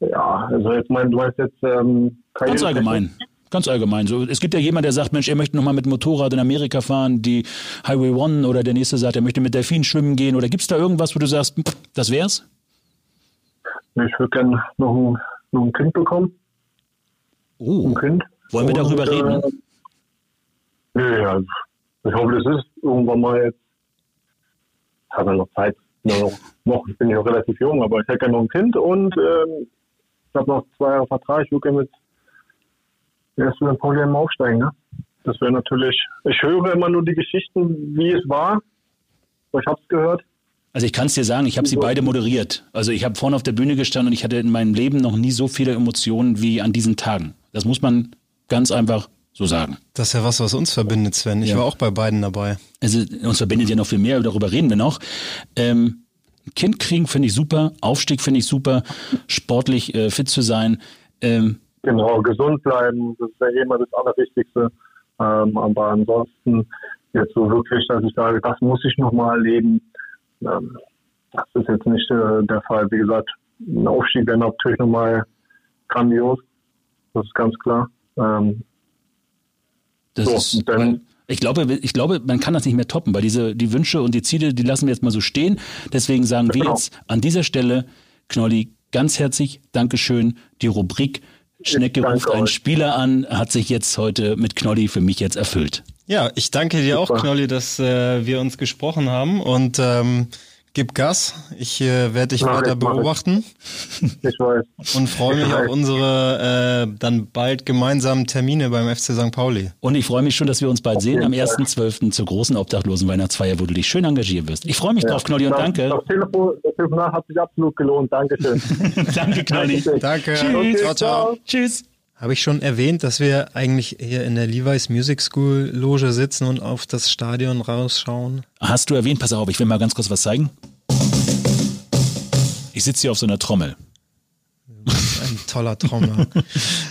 Ja, also jetzt mein, du meinst jetzt ähm, Ganz Karriere- allgemein. Ganz allgemein. So, es gibt ja jemand, der sagt, Mensch, er möchte noch mal mit Motorrad in Amerika fahren, die Highway One oder der nächste sagt, er möchte mit Delfinen schwimmen gehen. Oder gibt's da irgendwas, wo du sagst, pff, das wär's? Ich würde gerne noch ein, noch ein Kind bekommen. Oh, Ein Kind. wollen wir darüber Und, reden? Äh, nee, ja, ich hoffe, das ist irgendwann mal jetzt. Ich habe ja noch Zeit. Noch, ich bin ja noch relativ jung, aber ich hätte gerne noch ein Kind und ähm, ich habe noch zwei Jahre Vertrag. Ich würde gerne mit erst mit Pauli einmal aufsteigen. Ne? Das wäre natürlich. Ich höre immer nur die Geschichten, wie es war. Aber Ich habe es gehört. Also ich kann es dir sagen, ich habe sie beide moderiert. Also ich habe vorne auf der Bühne gestanden und ich hatte in meinem Leben noch nie so viele Emotionen wie an diesen Tagen. Das muss man ganz einfach so sagen. Das ist ja was, was uns verbindet, Sven. Ich Ja. war auch bei beiden dabei. Also uns verbindet ja noch viel mehr, darüber reden wir noch. Ähm, Kind kriegen finde ich super, Aufstieg finde ich super, sportlich äh, fit zu sein. Ähm, Genau, gesund bleiben, das ist ja immer das Allerwichtigste. Ähm, aber ansonsten jetzt so wirklich, dass ich sage, das muss ich nochmal erleben, ähm, das ist jetzt nicht äh, der Fall. Wie gesagt, ein Aufstieg wäre natürlich nochmal grandios, das ist ganz klar. Ähm, das So, ist, dann- ich glaube, ich glaube, man kann das nicht mehr toppen, weil diese die Wünsche und die Ziele, die lassen wir jetzt mal so stehen. Deswegen sagen wir Genau. jetzt an dieser Stelle, Knolli, ganz herzlich Dankeschön. Die Rubrik Schnecke danke ruft einen euch. Spieler an, hat sich jetzt heute mit Knolli für mich jetzt erfüllt. Ja, ich danke dir auch, Super. Knolli, dass äh, wir uns gesprochen haben und ähm, gib Gas. Ich äh, werde dich Mach weiter ich, mach ich. beobachten ich weiß. und freue mich auf unsere äh, dann bald gemeinsamen Termine beim FC St. Pauli. Und ich freue mich schon, dass wir uns bald sehen am jeden Fall. 1.12. zur großen Obdachlosen Weihnachtsfeier, wo du dich schön engagieren wirst. Ich freue mich drauf, Knolli, und Das- danke. Das, Telefon, das Telefonat hat sich absolut gelohnt. Dankeschön. danke, Knolli. Danke. Okay, ciao, ciao. ciao. Tschüss. Habe ich schon erwähnt, dass wir eigentlich hier in der Levi's Music School Loge sitzen und auf das Stadion rausschauen? Hast du erwähnt, pass auf, ich will mal ganz kurz was zeigen. Ich sitze hier auf so einer Trommel. Ein toller Trommler.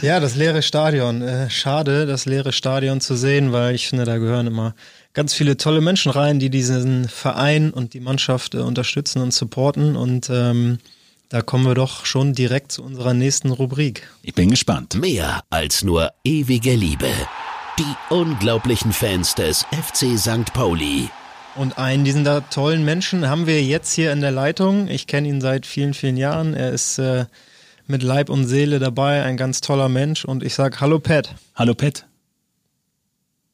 ja, das leere Stadion. Äh, schade, das leere Stadion zu sehen, weil ich finde, da gehören immer ganz viele tolle Menschen rein, die diesen Verein und die Mannschaft äh, unterstützen und supporten. Und ähm, da kommen wir doch schon direkt zu unserer nächsten Rubrik. Ich bin gespannt. Mehr als nur ewige Liebe. Die unglaublichen Fans des FC St. Pauli. Und einen dieser tollen Menschen haben wir jetzt hier in der Leitung. Ich kenne ihn seit vielen, vielen Jahren. Er ist äh, mit Leib und Seele dabei, ein ganz toller Mensch. Und ich sag Hallo Pat. Hallo Pet.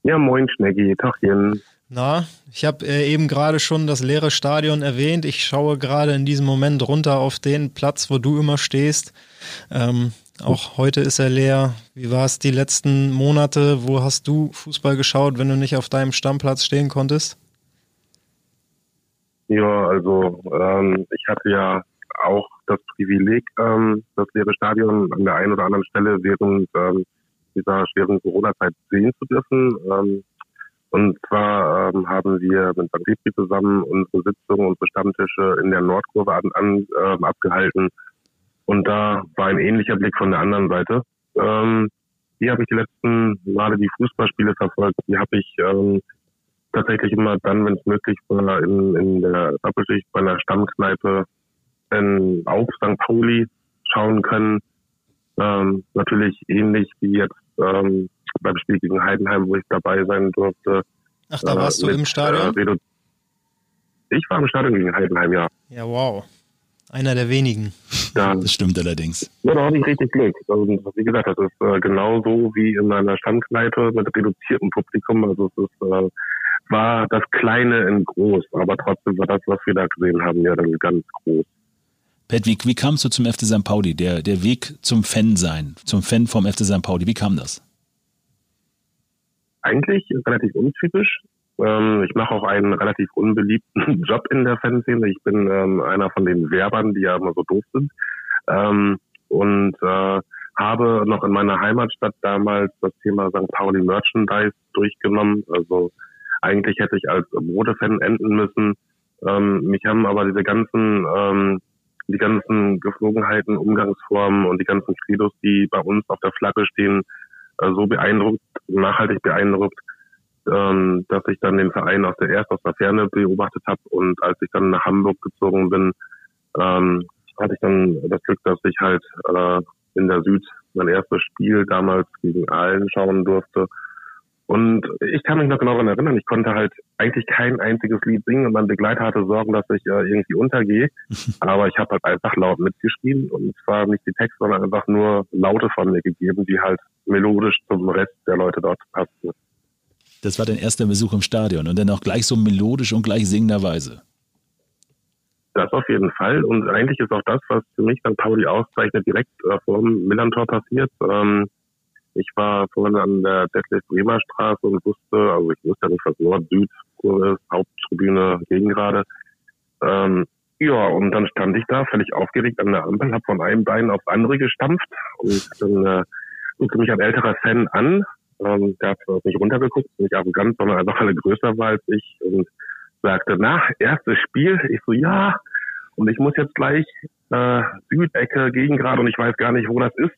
Ja, moin, Schneggi. Tachchen. Na, ich habe äh, eben gerade schon das leere Stadion erwähnt. Ich schaue gerade in diesem Moment runter auf den Platz, wo du immer stehst. Ähm, auch heute ist er leer. Wie war es die letzten Monate? Wo hast du Fußball geschaut, wenn du nicht auf deinem Stammplatz stehen konntest? Ja, also ähm, ich hatte ja auch das Privileg, ähm, das leere Stadion an der einen oder anderen Stelle während ähm, dieser schweren Corona-Zeit sehen zu dürfen. Und zwar ähm, haben wir mit. Petri zusammen unsere Sitzungen, unsere Stammtische in der Nordkurve an, an, ähm, abgehalten. Und da war ein ähnlicher Blick von der anderen Seite. Ähm, hier habe ich die letzten Male die Fußballspiele verfolgt. Die habe ich ähm, tatsächlich immer dann, wenn es möglich war, in, in der Doppelschicht bei einer Stammkneipe in, auf St. Pauli schauen können. Ähm, natürlich ähnlich wie jetzt ähm, beim Spiel gegen Heidenheim, wo ich dabei sein durfte. Ach, da Äh, warst du mit, im Stadion? Äh, Ich war im Stadion gegen Heidenheim, ja. Ja, wow. Einer der wenigen. Da, Das stimmt allerdings. ja, da hatte ich richtig Glück. Also, wie gesagt, das ist äh, genauso wie in einer Stammkneipe mit reduziertem Publikum. Also es ist, äh, war das Kleine in groß, aber trotzdem war das, was wir da gesehen haben, ja dann ganz groß. Pat, wie, wie kamst du zum FC St. Pauli? Der, der Weg zum Fan sein, zum Fan vom FC St. Pauli, wie kam das? Eigentlich relativ untypisch. Ähm, ich mache auch einen relativ unbeliebten Job in der Fanszene. Ich bin ähm, einer von den Werbern, die ja immer so doof sind. Ähm, und äh, habe noch in meiner Heimatstadt damals das Thema St. Pauli Merchandise durchgenommen. Also eigentlich hätte ich als Modefan enden müssen. Ähm, mich haben aber diese ganzen ähm, die ganzen Geflogenheiten, Umgangsformen und die ganzen Credos, die bei uns auf der Flagge stehen, so beeindruckt, nachhaltig beeindruckt, ähm, dass ich dann den Verein aus der erst aus der Ferne beobachtet habe und als ich dann nach Hamburg gezogen bin, ähm, hatte ich dann das Glück, dass ich halt äh, in der Süd mein erstes Spiel damals gegen Aalen schauen durfte. Und ich kann mich noch genau daran erinnern, ich konnte halt eigentlich kein einziges Lied singen und mein Begleiter hatte Sorgen, dass ich äh, irgendwie untergehe. Aber ich habe halt einfach laut mitgeschrieben und zwar nicht die Texte, sondern einfach nur Laute von mir gegeben, die halt melodisch zum Rest der Leute dort passten. Das war dein erster Besuch im Stadion und dann auch gleich so melodisch und gleich singenderweise. Das auf jeden Fall. Und eigentlich ist auch das, was für mich dann Pauli auszeichnet, direkt äh, vor dem Millantor passiert. Ähm, ich war vorhin an der Detlef Bremer Straße und wusste, also ich wusste ja nicht, was Nord-Süd-Kurve ist, Haupttribüne, Gegengrade. Ähm, ja, und dann stand ich da völlig aufgeregt an der Ampel, habe von einem Bein aufs andere gestampft und dann äh, guckte mich ein älterer Fan an. Ähm, der hat nicht runtergeguckt, nicht arrogant, sondern einfach alle größer war als ich und sagte, na, erstes Spiel. Ich so, ja. Und ich muss jetzt gleich äh, Südecke, Gegengrad und ich weiß gar nicht, wo das ist.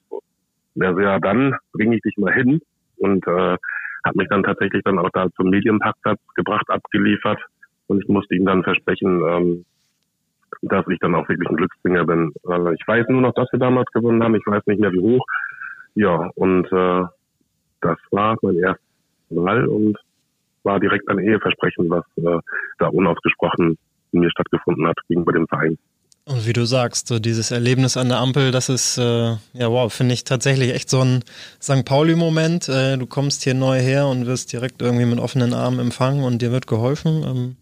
Der ja, dann bringe ich dich mal hin und äh, hat mich dann tatsächlich dann auch da zum Medienparkplatz gebracht, abgeliefert und ich musste ihm dann versprechen, ähm, dass ich dann auch wirklich ein Glücksbringer bin. Äh, ich weiß nur noch, dass wir damals gewonnen haben, ich weiß nicht mehr wie hoch. Ja, und äh, das war mein erstes Mal und war direkt ein Eheversprechen, was äh, da unausgesprochen in mir stattgefunden hat gegenüber dem Verein. Und wie du sagst, so dieses Erlebnis an der Ampel, das ist, äh, ja wow, finde ich tatsächlich echt so ein St. Pauli-Moment. Äh, du kommst hier neu her und wirst direkt irgendwie mit offenen Armen empfangen und dir wird geholfen. Ähm,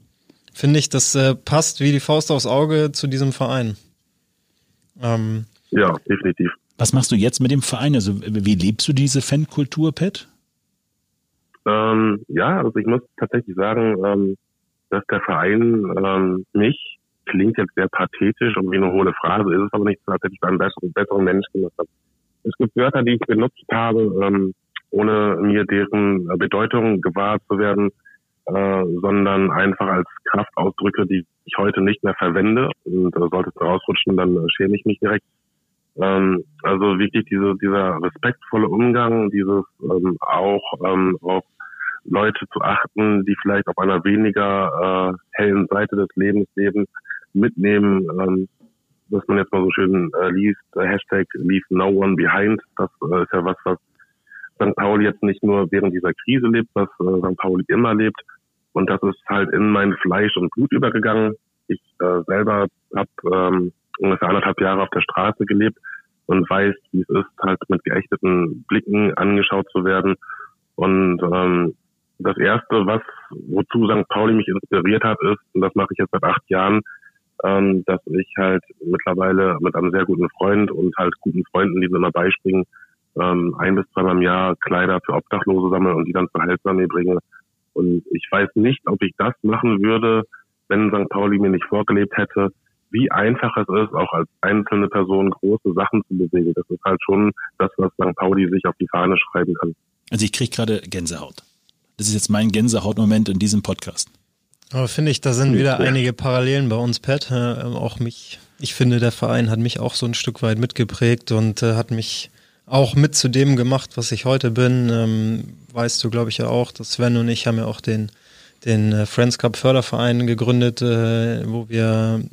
finde ich, das äh, passt wie die Faust aufs Auge zu diesem Verein. Ähm, ja, definitiv. Was machst du jetzt mit dem Verein? Also wie lebst du diese Fankultur, Pat? Ähm, ja, also ich muss tatsächlich sagen, ähm, dass der Verein ähm, mich klingt jetzt sehr pathetisch und wie eine hohle Phrase, ist es aber nicht hätte ich einen besseren, besseren Menschen gemacht. Es gibt Wörter, die ich benutzt habe, ähm, ohne mir deren Bedeutung gewahr zu werden, äh, sondern einfach als Kraftausdrücke, die ich heute nicht mehr verwende. Und äh, sollte es rausrutschen, dann äh, schäme ich mich direkt. Ähm, also wirklich diese, dieser respektvolle Umgang, dieses ähm, auch ähm, auf Leute zu achten, die vielleicht auf einer weniger äh, hellen Seite des Lebens leben, mitnehmen, ähm, was man jetzt mal so schön äh, liest, äh, Hashtag Leave No One Behind, das äh, ist ja was, was St. Pauli jetzt nicht nur während dieser Krise lebt, was äh, St. Pauli immer lebt. Und das ist halt in mein Fleisch und Blut übergegangen. Ich äh, selber habe ähm, ungefähr anderthalb Jahre auf der Straße gelebt und weiß, wie es ist, halt mit geächteten Blicken angeschaut zu werden. Und ähm, das erste, was wozu St. Pauli mich inspiriert hat, ist, und das mache ich jetzt seit acht Jahren, ähm, dass ich halt mittlerweile mit einem sehr guten Freund und halt guten Freunden, die mir immer beispringen, ähm, ein bis zweimal im Jahr Kleider für Obdachlose sammle und die dann zur Heilsarmee bringe. Und ich weiß nicht, ob ich das machen würde, wenn St. Pauli mir nicht vorgelebt hätte, wie einfach es ist, auch als einzelne Person große Sachen zu bewegen. Das ist halt schon das, was St. Pauli sich auf die Fahne schreiben kann. Also ich kriege gerade Gänsehaut. Das ist jetzt mein Gänsehautmoment in diesem Podcast. Aber finde ich, da sind wieder einige Parallelen bei uns, Pat. Äh, auch mich, ich finde, der Verein hat mich auch so ein Stück weit mitgeprägt und äh, hat mich auch mit zu dem gemacht, was ich heute bin. Ähm, weißt du, glaube ich, ja auch, dass Sven und ich haben ja auch den, den äh, Friends Cup Förderverein gegründet, äh, wo wir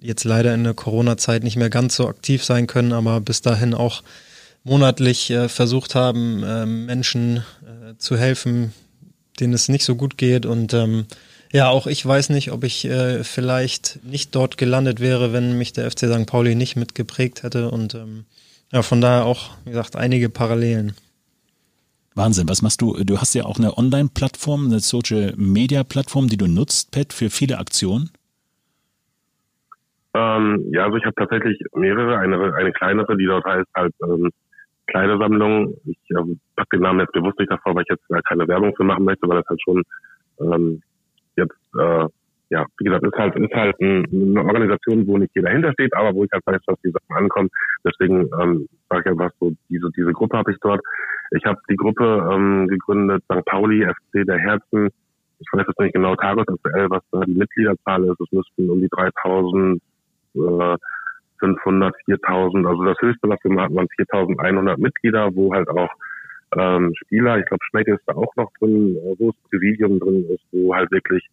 jetzt leider in der Corona-Zeit nicht mehr ganz so aktiv sein können, aber bis dahin auch monatlich äh, versucht haben, äh, Menschen zu helfen, denen es nicht so gut geht. Und ähm, Ja, auch ich weiß nicht, ob ich äh, vielleicht nicht dort gelandet wäre, wenn mich der FC St. Pauli nicht mitgeprägt hätte. Und ähm, ja, von daher auch, wie gesagt, einige Parallelen. Wahnsinn, was machst du? Du hast ja auch eine Online-Plattform, eine Social-Media-Plattform, die du nutzt, Pat, für viele Aktionen. Ähm, ja, also ich habe tatsächlich mehrere. Eine, eine kleinere, die dort heißt halt ähm, Kleidersammlung. Ich ähm, packe den Namen jetzt bewusst nicht davor, weil ich jetzt äh, keine Werbung für machen möchte, weil das halt schon ähm, jetzt, äh, ja, wie gesagt, ist halt, ist halt ein, eine Organisation, wo nicht jeder hintersteht, aber wo ich halt weiß, dass die Sachen ankommen. Deswegen ähm, sage ich einfach so, diese, diese Gruppe habe ich dort. Ich habe die Gruppe ähm, gegründet, St. Pauli, FC der Herzen. Ich weiß jetzt nicht genau tagesaktuell, was da die Mitgliederzahl ist. Es müssten um die 3000 äh, 500, 4000, also das höchste, was wir hatten, waren 4100 Mitglieder, wo halt auch ähm, Spieler, ich glaube Schnecke ist da auch noch drin, wo das Präsidium drin ist, wo halt wirklich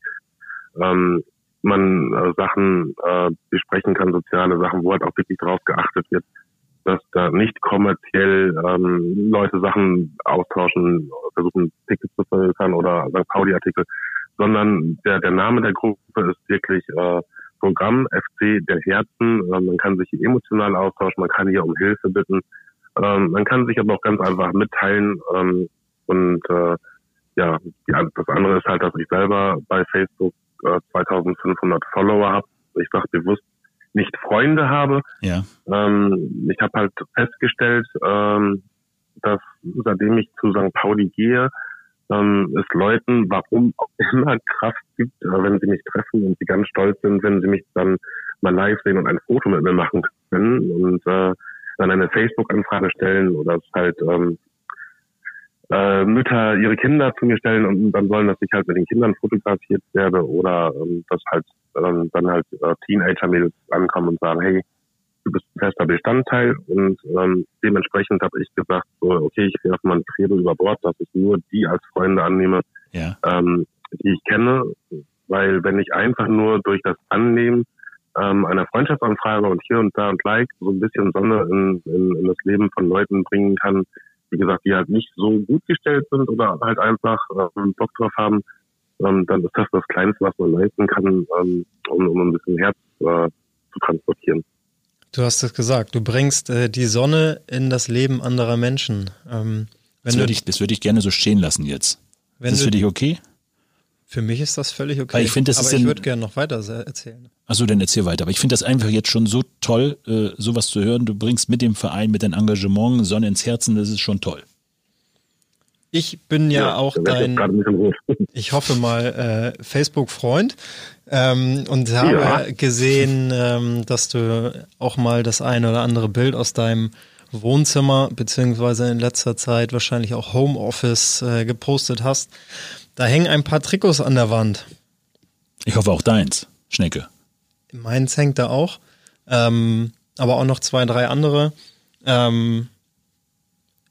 ähm, man äh, Sachen äh, besprechen kann, soziale Sachen, wo halt auch wirklich drauf geachtet wird, dass da nicht kommerziell ähm, Leute Sachen austauschen, versuchen Tickets zu verkaufen oder St. Pauli-Artikel, sondern der, der Name der Gruppe ist wirklich äh, Programm FC der Herzen. Ähm, man kann sich emotional austauschen, man kann hier um Hilfe bitten. Ähm, man kann sich aber auch ganz einfach mitteilen. Ähm, und äh, ja, das andere ist halt, dass ich selber bei Facebook äh, 2500 Follower habe. Ich sage bewusst nicht Freunde habe. Ja. Ähm, ich habe halt festgestellt, ähm, dass seitdem ich zu St. Pauli gehe, ähm, es Leuten, warum auch immer Kraft gibt, äh, wenn sie mich treffen und sie ganz stolz sind, wenn sie mich dann mal live sehen und ein Foto mit mir machen können und äh, dann eine Facebook-Anfrage stellen oder es halt ähm, äh, Mütter ihre Kinder zu mir stellen und dann wollen, dass ich halt mit den Kindern fotografiert werde oder ähm, dass halt ähm, dann halt äh, Teenager-Mädels ankommen und sagen, hey, du bist ein fester Bestandteil und ähm, dementsprechend habe ich gesagt, so, okay, ich werfe mal ein Credo über Bord, dass ich nur die als Freunde annehme, ja. ähm, die ich kenne, weil wenn ich einfach nur durch das Annehmen ähm, einer Freundschaftsanfrage und hier und da und like so ein bisschen Sonne in, in, in das Leben von Leuten bringen kann, wie gesagt, die halt nicht so gut gestellt sind oder halt einfach ähm, Bock drauf haben, ähm, dann ist das das Kleinste, was man leisten kann, ähm, um, um ein bisschen Herz äh, zu transportieren. Du hast es gesagt, du bringst äh, die Sonne in das Leben anderer Menschen. Ähm, das würde ich, das würde ich gerne so stehen lassen jetzt. Wenn ist das für dich okay? Für mich ist das völlig okay. Weil ich das Aber ist ich würde gerne noch weiter erzählen. Achso, dann erzähl weiter. Aber ich finde das einfach jetzt schon so toll, äh, sowas zu hören. Du bringst mit dem Verein, mit deinem Engagement Sonne ins Herzen, das ist schon toll. Ich bin ja, auch werd ich dein, ich hoffe mal, äh, Facebook-Freund ähm, und habe Ja. gesehen, ähm, dass du auch mal das eine oder andere Bild aus deinem Wohnzimmer beziehungsweise in letzter Zeit wahrscheinlich auch Homeoffice äh, gepostet hast. Da hängen ein paar Trikots an der Wand. Ich hoffe auch deins, Schnecke. Meins hängt da auch, ähm, aber auch noch zwei, drei andere. Ähm,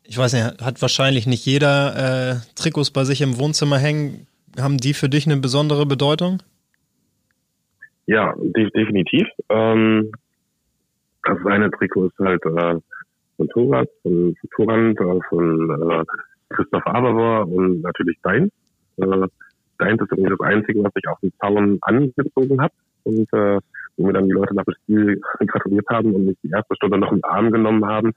ich weiß nicht, hat wahrscheinlich nicht jeder äh, Trikots bei sich im Wohnzimmer hängen. Haben die für dich eine besondere Bedeutung? Ja, de definitiv. Ähm, das eine Trikot ist halt äh, von Thoras, von Torand, äh, von äh, Christoph Aberbohr und natürlich dein. Äh, deins ist irgendwie das Einzige, was ich auf dem Zaun angezogen habe und äh, wo mir dann die Leute nach dem Spiel gratuliert haben und mich die erste Stunde noch im Arm genommen haben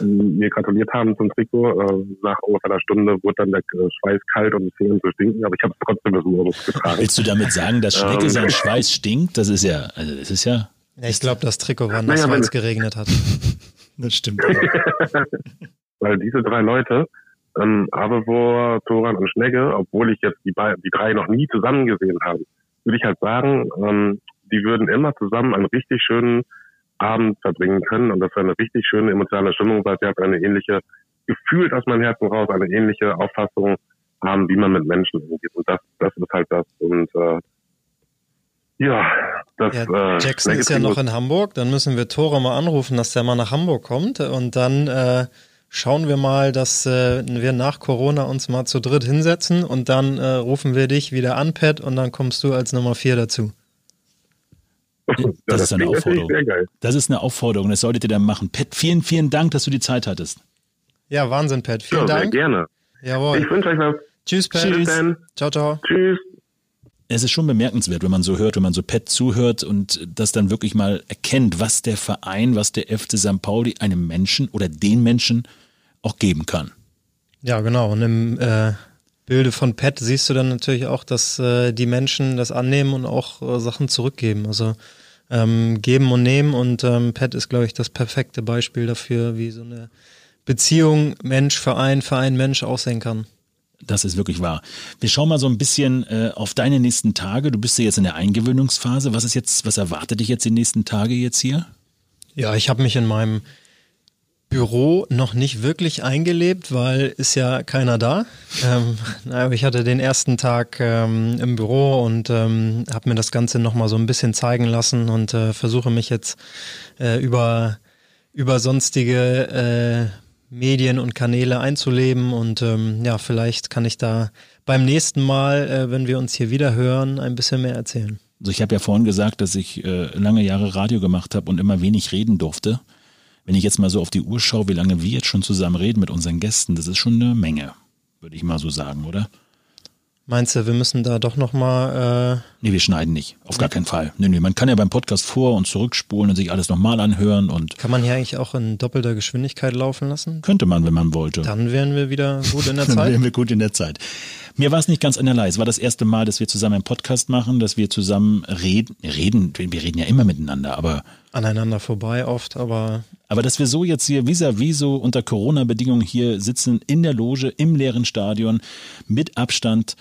und mir gratuliert haben zum Trikot. Äh, nach ungefähr einer Stunde wurde dann der äh, Schweiß kalt und die Finger zu stinken, aber ich habe es trotzdem bis morgens getragen. Willst du damit sagen, dass Schnecke Ähm. sein Schweiß stinkt? Das ist ja, also das ist ja. Ja, ich glaube, das Trikot war nass, Naja, weil wenn- es geregnet hat. Das stimmt. weil diese drei Leute, ähm, Abevor, Toran und Schnegge, obwohl ich jetzt die, die drei noch nie zusammen gesehen habe, würde ich halt sagen, ähm, die würden immer zusammen einen richtig schönen Abend verbringen können und das wäre eine richtig schöne emotionale Stimmung, weil sie halt eine ähnliche, gefühlt aus meinem Herzen raus, eine ähnliche Auffassung haben, wie man mit Menschen umgeht. Und das, das ist halt das. Und äh, ja, das Ja, äh, Jackson ist ja noch in Hamburg, dann müssen wir Tore mal anrufen, dass der mal nach Hamburg kommt und dann äh, schauen wir mal, dass äh, wir nach Corona uns mal zu dritt hinsetzen und dann äh, rufen wir dich wieder an, Pat, und dann kommst du als Nummer vier dazu. Das ist eine klingt Aufforderung. Sehr geil. Das ist eine Aufforderung, das solltet ihr dann machen. Pat, vielen, vielen Dank, dass du die Zeit hattest. Ja, Wahnsinn, Pat. Vielen ja, sehr Dank. gerne. Jawohl. Ich wünsche euch was. Tschüss, Pat. Tschüss. Ciao, ciao. Tschüss. Es ist schon bemerkenswert, wenn man so hört, wenn man so Pet zuhört und das dann wirklich mal erkennt, was der Verein, was der FC St. Pauli einem Menschen oder den Menschen auch geben kann. Ja, genau. Und im äh, Bilde von Pet siehst du dann natürlich auch, dass äh, die Menschen das annehmen und auch äh, Sachen zurückgeben. Also ähm, geben und nehmen und ähm, Pet ist, glaube ich, das perfekte Beispiel dafür, wie so eine Beziehung Mensch, Verein, Verein, Mensch aussehen kann. Das ist wirklich wahr. Wir schauen mal so ein bisschen äh, auf deine nächsten Tage. Du bist ja jetzt in der Eingewöhnungsphase. Was ist jetzt, was erwartet dich jetzt die nächsten Tage jetzt hier? Ja, ich habe mich in meinem Büro noch nicht wirklich eingelebt, weil ist ja keiner da. Ähm, ich hatte den ersten Tag ähm, im Büro und ähm, habe mir das Ganze nochmal so ein bisschen zeigen lassen und äh, versuche mich jetzt äh, über, über sonstige äh, Medien und Kanäle einzuleben und ähm, ja, vielleicht kann ich da beim nächsten Mal, äh, wenn wir uns hier wieder hören, ein bisschen mehr erzählen. Also ich habe ja vorhin gesagt, dass ich äh, lange Jahre Radio gemacht habe und immer wenig reden durfte. Wenn ich jetzt mal so auf die Uhr schaue, wie lange wir jetzt schon zusammen reden mit unseren Gästen, das ist schon eine Menge, würde ich mal so sagen, oder? Meinst du, wir müssen da doch nochmal. Äh nee, wir schneiden nicht. Auf gar keinen Fall. Nee, nee, man kann ja beim Podcast vor- und zurückspulen und sich alles nochmal anhören und. Kann man hier eigentlich auch in doppelter Geschwindigkeit laufen lassen? Könnte man, wenn man wollte. Dann wären wir wieder gut in der Zeit. Dann wären wir gut in der Zeit. Mir war es nicht ganz einerlei. Es war das erste Mal, dass wir zusammen einen Podcast machen, dass wir zusammen reden. Reden, wir reden ja immer miteinander, aber. Aneinander vorbei oft, aber. Aber dass wir so jetzt hier vis-à-vis -vis so unter Corona-Bedingungen hier sitzen, in der Loge, im leeren Stadion, mit Abstand,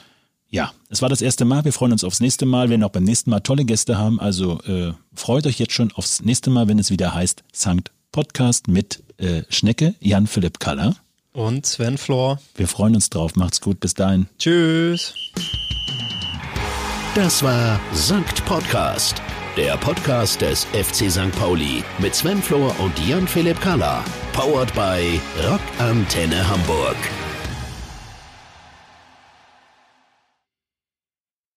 ja, es war das erste Mal. Wir freuen uns aufs nächste Mal. Wir werden auch beim nächsten Mal tolle Gäste haben. Also äh, freut euch jetzt schon aufs nächste Mal, wenn es wieder heißt Sankt Podcast mit äh, Schnecke, Jan-Philipp Kaller. Und Sven Flor. Wir freuen uns drauf. Macht's gut. Bis dahin. Tschüss. Das war Sankt Podcast. Der Podcast des FC St. Pauli mit Sven Flor und Jan-Philipp Kaller. Powered by Rock Antenne Hamburg.